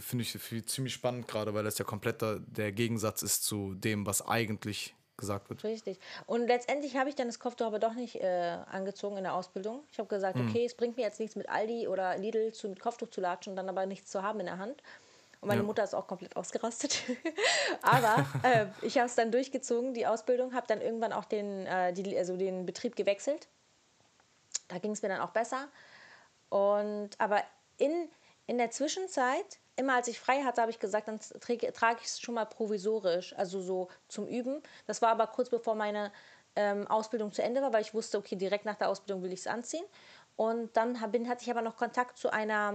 finde ich, ziemlich spannend gerade, weil das ja komplett der Gegensatz ist zu dem, was eigentlich gesagt wird. Richtig. Und letztendlich habe ich dann das Kopftuch aber doch nicht äh, angezogen in der Ausbildung. Ich habe gesagt, mhm. okay, es bringt mir jetzt nichts mit Aldi oder Lidl zu, mit Kopftuch zu latschen und dann aber nichts zu haben in der Hand. Und meine ja. Mutter ist auch komplett ausgerastet. aber äh, ich habe es dann durchgezogen, die Ausbildung, habe dann irgendwann auch den, äh, die, also den Betrieb gewechselt. Da ging es mir dann auch besser. Und aber in in der Zwischenzeit, immer als ich frei hatte, habe ich gesagt, dann trage, trage ich es schon mal provisorisch, also so zum Üben. Das war aber kurz bevor meine ähm, Ausbildung zu Ende war, weil ich wusste, okay, direkt nach der Ausbildung will ich es anziehen. Und dann hab, bin, hatte ich aber noch Kontakt zu einer,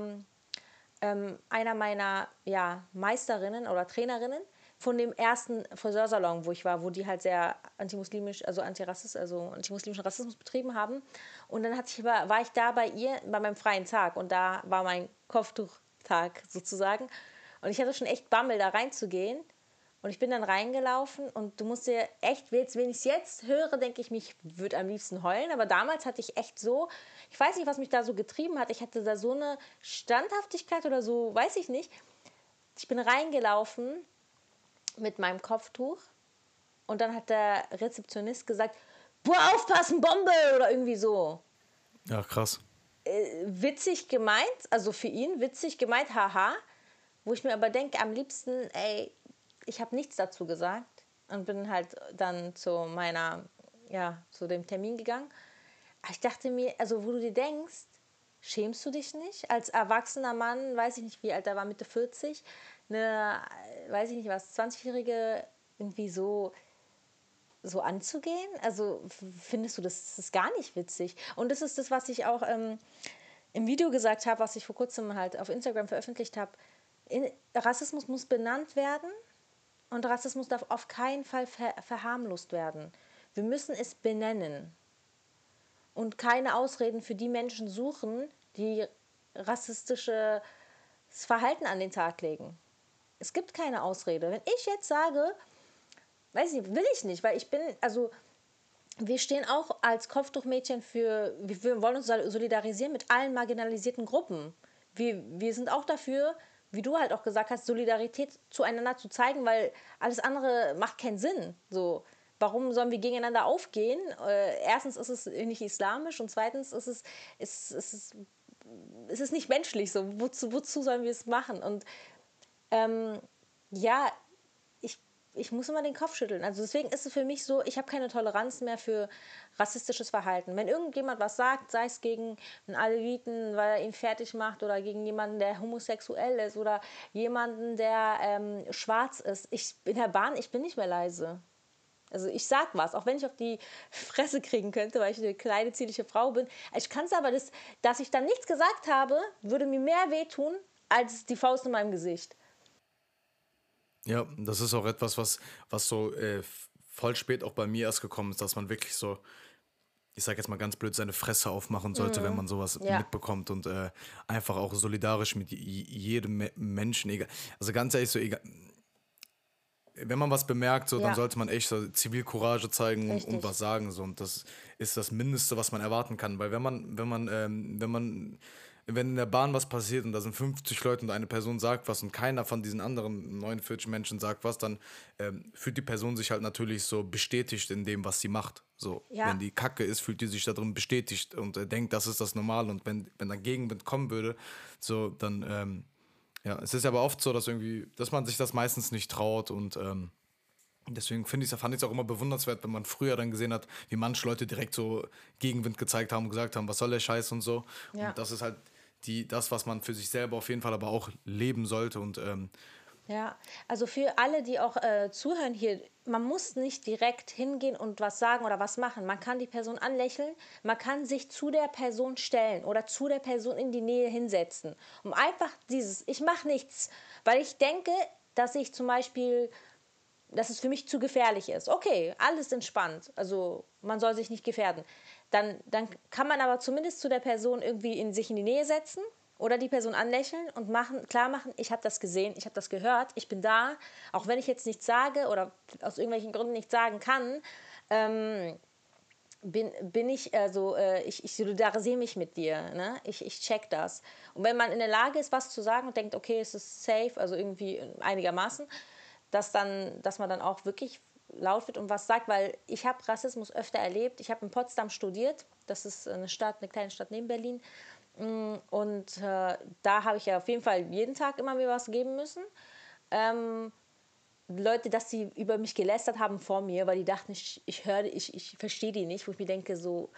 ähm, einer meiner ja, Meisterinnen oder Trainerinnen von dem ersten Friseursalon, wo ich war, wo die halt sehr antimuslimisch, also antirassist, also antimuslimischen Rassismus betrieben haben. Und dann hatte ich, war ich da bei ihr bei meinem freien Tag und da war mein Kopftuchtag sozusagen. Und ich hatte schon echt Bammel, da reinzugehen. Und ich bin dann reingelaufen und du musst dir echt, wenn ich es jetzt höre, denke ich, mich würde am liebsten heulen. Aber damals hatte ich echt so, ich weiß nicht, was mich da so getrieben hat. Ich hatte da so eine Standhaftigkeit oder so, weiß ich nicht. Ich bin reingelaufen mit meinem Kopftuch und dann hat der Rezeptionist gesagt, boah, aufpassen, Bombe oder irgendwie so. Ja, krass. Äh, witzig gemeint, also für ihn witzig gemeint, haha. Wo ich mir aber denke, am liebsten, ey, ich habe nichts dazu gesagt und bin halt dann zu meiner, ja, zu dem Termin gegangen. Aber ich dachte mir, also wo du dir denkst, schämst du dich nicht? Als erwachsener Mann, weiß ich nicht, wie alt er war, Mitte 40, eine, weiß ich nicht was, 20-Jährige irgendwie so so anzugehen? Also findest du das, ist gar nicht witzig? Und das ist das, was ich auch ähm, im Video gesagt habe, was ich vor kurzem halt auf Instagram veröffentlicht habe. Rassismus muss benannt werden und Rassismus darf auf keinen Fall ver verharmlost werden. Wir müssen es benennen und keine Ausreden für die Menschen suchen, die rassistisches Verhalten an den Tag legen. Es gibt keine Ausrede. Wenn ich jetzt sage, weiß ich nicht, will ich nicht, weil ich bin, also wir stehen auch als Kopftuchmädchen für, wir wollen uns solidarisieren mit allen marginalisierten Gruppen. Wir, wir sind auch dafür, wie du halt auch gesagt hast, Solidarität zueinander zu zeigen, weil alles andere macht keinen Sinn. So, warum sollen wir gegeneinander aufgehen? Äh, erstens ist es nicht islamisch und zweitens ist es, ist, ist, ist, ist es nicht menschlich. So, wozu, wozu sollen wir es machen? Und ähm, ja, ich muss immer den Kopf schütteln. Also deswegen ist es für mich so, ich habe keine Toleranz mehr für rassistisches Verhalten. Wenn irgendjemand was sagt, sei es gegen einen Aleviten, weil er ihn fertig macht oder gegen jemanden, der homosexuell ist oder jemanden, der ähm, schwarz ist. Ich in der Bahn, ich bin nicht mehr leise. Also ich sag was, auch wenn ich auf die Fresse kriegen könnte, weil ich eine kleine, zierliche Frau bin. Ich kann es aber, das, dass ich dann nichts gesagt habe, würde mir mehr wehtun als die Faust in meinem Gesicht. Ja, das ist auch etwas, was, was so äh, voll spät auch bei mir erst gekommen ist, dass man wirklich so, ich sag jetzt mal ganz blöd, seine Fresse aufmachen sollte, mhm. wenn man sowas ja. mitbekommt und äh, einfach auch solidarisch mit jedem Menschen, egal. Also ganz ehrlich, so egal. Wenn man was bemerkt, so, ja. dann sollte man echt so Zivilcourage zeigen und, und, was sagen. So. Und das ist das Mindeste, was man erwarten kann. Weil wenn man, wenn man, ähm, wenn man wenn in der Bahn was passiert und da sind 50 Leute und eine Person sagt was und keiner von diesen anderen 49 Menschen sagt was, dann ähm, fühlt die Person sich halt natürlich so bestätigt in dem, was sie macht. So, ja. wenn die Kacke ist, fühlt die sich darin bestätigt und äh, denkt, das ist das Normal. Und wenn, wenn da Gegenwind kommen würde, so, dann, ähm, ja, es ist aber oft so, dass irgendwie, dass man sich das meistens nicht traut und ähm, Deswegen finde ich fand ich es auch immer bewundernswert, wenn man früher dann gesehen hat, wie manche Leute direkt so Gegenwind gezeigt haben und gesagt haben, was soll der Scheiß und so. Ja. Und das ist halt die, das, was man für sich selber auf jeden Fall aber auch leben sollte. Und ähm, ja, also für alle, die auch äh, zuhören hier, man muss nicht direkt hingehen und was sagen oder was machen. Man kann die Person anlächeln, man kann sich zu der Person stellen oder zu der Person in die Nähe hinsetzen. Um einfach dieses, ich mache nichts, weil ich denke, dass ich zum Beispiel, dass es für mich zu gefährlich ist. Okay, alles entspannt. Also man soll sich nicht gefährden. Dann, dann kann man aber zumindest zu der Person irgendwie in sich in die Nähe setzen oder die Person anlächeln und machen, klar machen, ich habe das gesehen, ich habe das gehört, ich bin da, auch wenn ich jetzt nichts sage oder aus irgendwelchen Gründen nichts sagen kann, ähm, bin, bin ich, also äh, ich, ich solidarisiere mich mit dir, ne? ich, ich check das. Und wenn man in der Lage ist, was zu sagen und denkt, okay, es ist safe, also irgendwie einigermaßen, dass, dann, dass man dann auch wirklich laut wird und was sagt, weil ich habe Rassismus öfter erlebt. Ich habe in Potsdam studiert, das ist eine Stadt, eine kleine Stadt neben Berlin. Mm, und äh, da habe ich ja auf jeden Fall jeden Tag immer mir was geben müssen. Ähm, Leute, dass sie über mich gelästert haben vor mir, weil die dachten, ich, ich höre, ich, ich verstehe die nicht, wo ich mir denke, so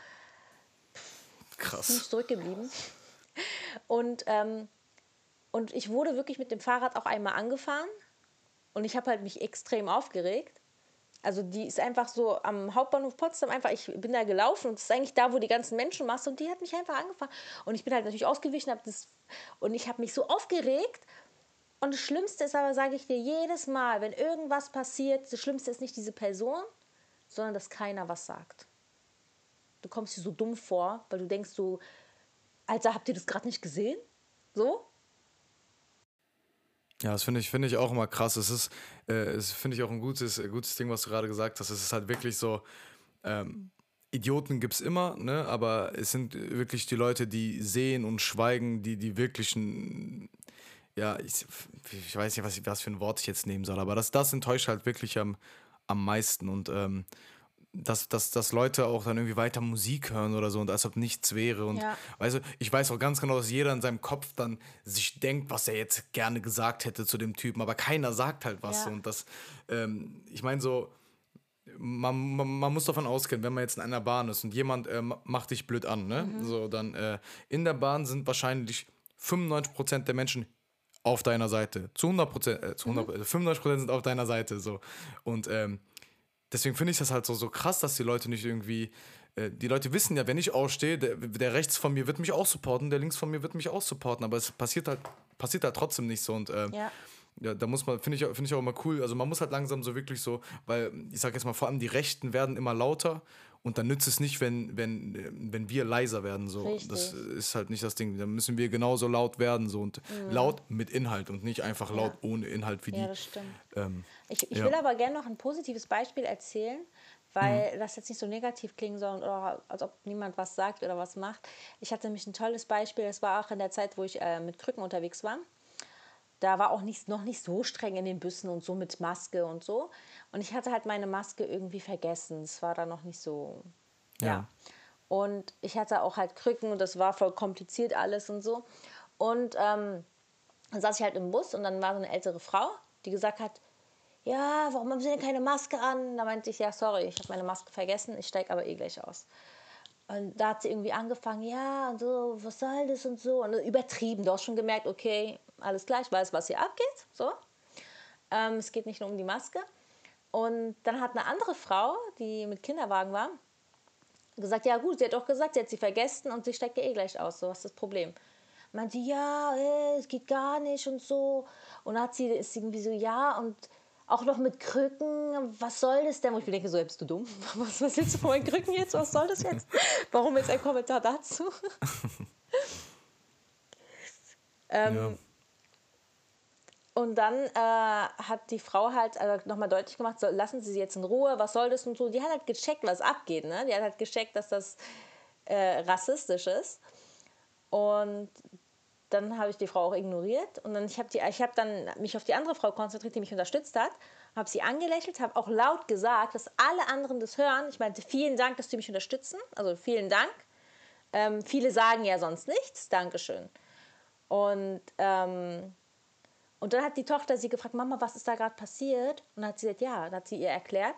krass. Bin ich zurückgeblieben. Und, ähm, und ich wurde wirklich mit dem Fahrrad auch einmal angefahren und ich habe halt mich extrem aufgeregt. Also die ist einfach so am Hauptbahnhof Potsdam einfach, ich bin da gelaufen und es ist eigentlich da, wo die ganzen Menschen machst und die hat mich einfach angefangen. Und ich bin halt natürlich ausgewichen hab das, und ich habe mich so aufgeregt. Und das Schlimmste ist aber, sage ich dir, jedes Mal, wenn irgendwas passiert, das Schlimmste ist nicht diese Person, sondern dass keiner was sagt. Du kommst dir so dumm vor, weil du denkst so, Alter, habt ihr das gerade nicht gesehen? So? Ja, das finde ich, find ich auch immer krass. Es ist, äh, finde ich auch ein gutes, äh, gutes Ding, was du gerade gesagt hast. Es ist halt wirklich so, ähm, Idioten gibt es immer, ne? aber es sind wirklich die Leute, die sehen und schweigen, die die wirklichen, ja, ich, ich weiß nicht, was, was für ein Wort ich jetzt nehmen soll, aber das, das enttäuscht halt wirklich am, am meisten und ähm, dass, dass, dass Leute auch dann irgendwie weiter Musik hören oder so und als ob nichts wäre. Und ja. weißt du, ich weiß auch ganz genau, dass jeder in seinem Kopf dann sich denkt, was er jetzt gerne gesagt hätte zu dem Typen, aber keiner sagt halt was. Ja. Und das, ähm, ich meine so, man, man, man, muss davon ausgehen, wenn man jetzt in einer Bahn ist und jemand äh, macht dich blöd an, ne? Mhm. So, dann äh, in der Bahn sind wahrscheinlich 95% der Menschen auf deiner Seite. Zu 100%, äh, zu 100 mhm. 95% sind auf deiner Seite. So. Und ähm, deswegen finde ich das halt so, so krass, dass die Leute nicht irgendwie. Äh, die Leute wissen ja, wenn ich ausstehe, der, der rechts von mir wird mich auch supporten, der links von mir wird mich auch supporten, aber es passiert halt, passiert halt trotzdem nicht so. Und äh, ja. ja. da muss man, finde ich, find ich auch immer cool. Also man muss halt langsam so wirklich so, weil ich sage jetzt mal, vor allem die Rechten werden immer lauter und dann nützt es nicht, wenn, wenn, wenn wir leiser werden. So. Richtig. Das ist halt nicht das Ding. Dann müssen wir genauso laut werden. So. Und mhm. laut mit Inhalt und nicht einfach laut ja. ohne Inhalt wie die. Ja, das stimmt. Ähm, ich ich ja. will aber gerne noch ein positives Beispiel erzählen, weil mhm. das jetzt nicht so negativ klingen soll oder als ob niemand was sagt oder was macht. Ich hatte nämlich ein tolles Beispiel. Das war auch in der Zeit, wo ich äh, mit Krücken unterwegs war. Da war auch nicht, noch nicht so streng in den Büssen und so mit Maske und so. Und ich hatte halt meine Maske irgendwie vergessen. Es war da noch nicht so. Ja. ja. Und ich hatte auch halt Krücken und das war voll kompliziert alles und so. Und ähm, dann saß ich halt im Bus und dann war so eine ältere Frau, die gesagt hat, ja, warum haben Sie denn keine Maske an? Da meinte ich, ja, sorry, ich habe meine Maske vergessen, ich steige aber eh gleich aus. Und da hat sie irgendwie angefangen, ja, und so, was soll das und so. Und übertrieben, du hast schon gemerkt, okay, alles klar, ich weiß, was hier abgeht. So. Ähm, es geht nicht nur um die Maske. Und dann hat eine andere Frau, die mit Kinderwagen war, gesagt, ja gut, sie hat auch gesagt, sie hat sie vergessen und sie steigt ja eh gleich aus. So, was ist das Problem? Meinte, ja, ey, es geht gar nicht und so. Und dann hat sie, ist irgendwie so, ja, und auch noch mit Krücken, was soll das denn? Wo ich mir denke, so, bist du dumm? Was, was willst du von meinen Krücken jetzt? Was soll das jetzt? Warum jetzt ein Kommentar dazu? ähm, ja. Und dann äh, hat die Frau halt äh, nochmal deutlich gemacht, so, lassen Sie sie jetzt in Ruhe, was soll das und so. Die hat halt gecheckt, was abgeht. Ne? Die hat halt gecheckt, dass das äh, rassistisch ist. Und dann habe ich die Frau auch ignoriert und dann ich habe ich habe dann mich auf die andere Frau konzentriert, die mich unterstützt hat, habe sie angelächelt, habe auch laut gesagt, dass alle anderen das hören. Ich meinte vielen Dank, dass sie mich unterstützen, also vielen Dank. Ähm, viele sagen ja sonst nichts, Dankeschön. Und ähm, und dann hat die Tochter sie gefragt, Mama, was ist da gerade passiert? Und dann hat sie gesagt, ja, dann hat sie ihr erklärt,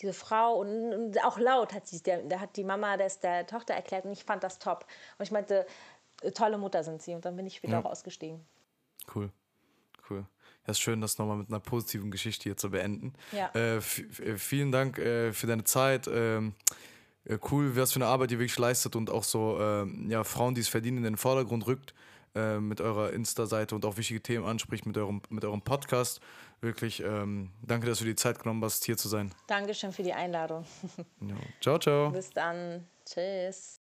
diese Frau und, und auch laut hat sie, der hat die Mama des, der Tochter erklärt und ich fand das top. Und ich meinte, tolle Mutter sind sie. Und dann bin ich wieder ja. rausgestiegen. Cool, cool. Ja, ist schön, das nochmal mit einer positiven Geschichte hier zu beenden. Ja. Äh, äh vielen Dank äh, für deine Zeit. Ähm, äh, cool, was für eine Arbeit ihr wirklich leistet und auch so ähm, ja, Frauen, die es verdienen, in den Vordergrund rückt äh, mit eurer Insta-Seite und auch wichtige Themen anspricht mit eurem, mit eurem Podcast. Wirklich, ähm, danke, dass du die Zeit genommen hast, hier zu sein. Dankeschön für die Einladung. Ja. Ciao, ciao. Bis dann. Tschüss.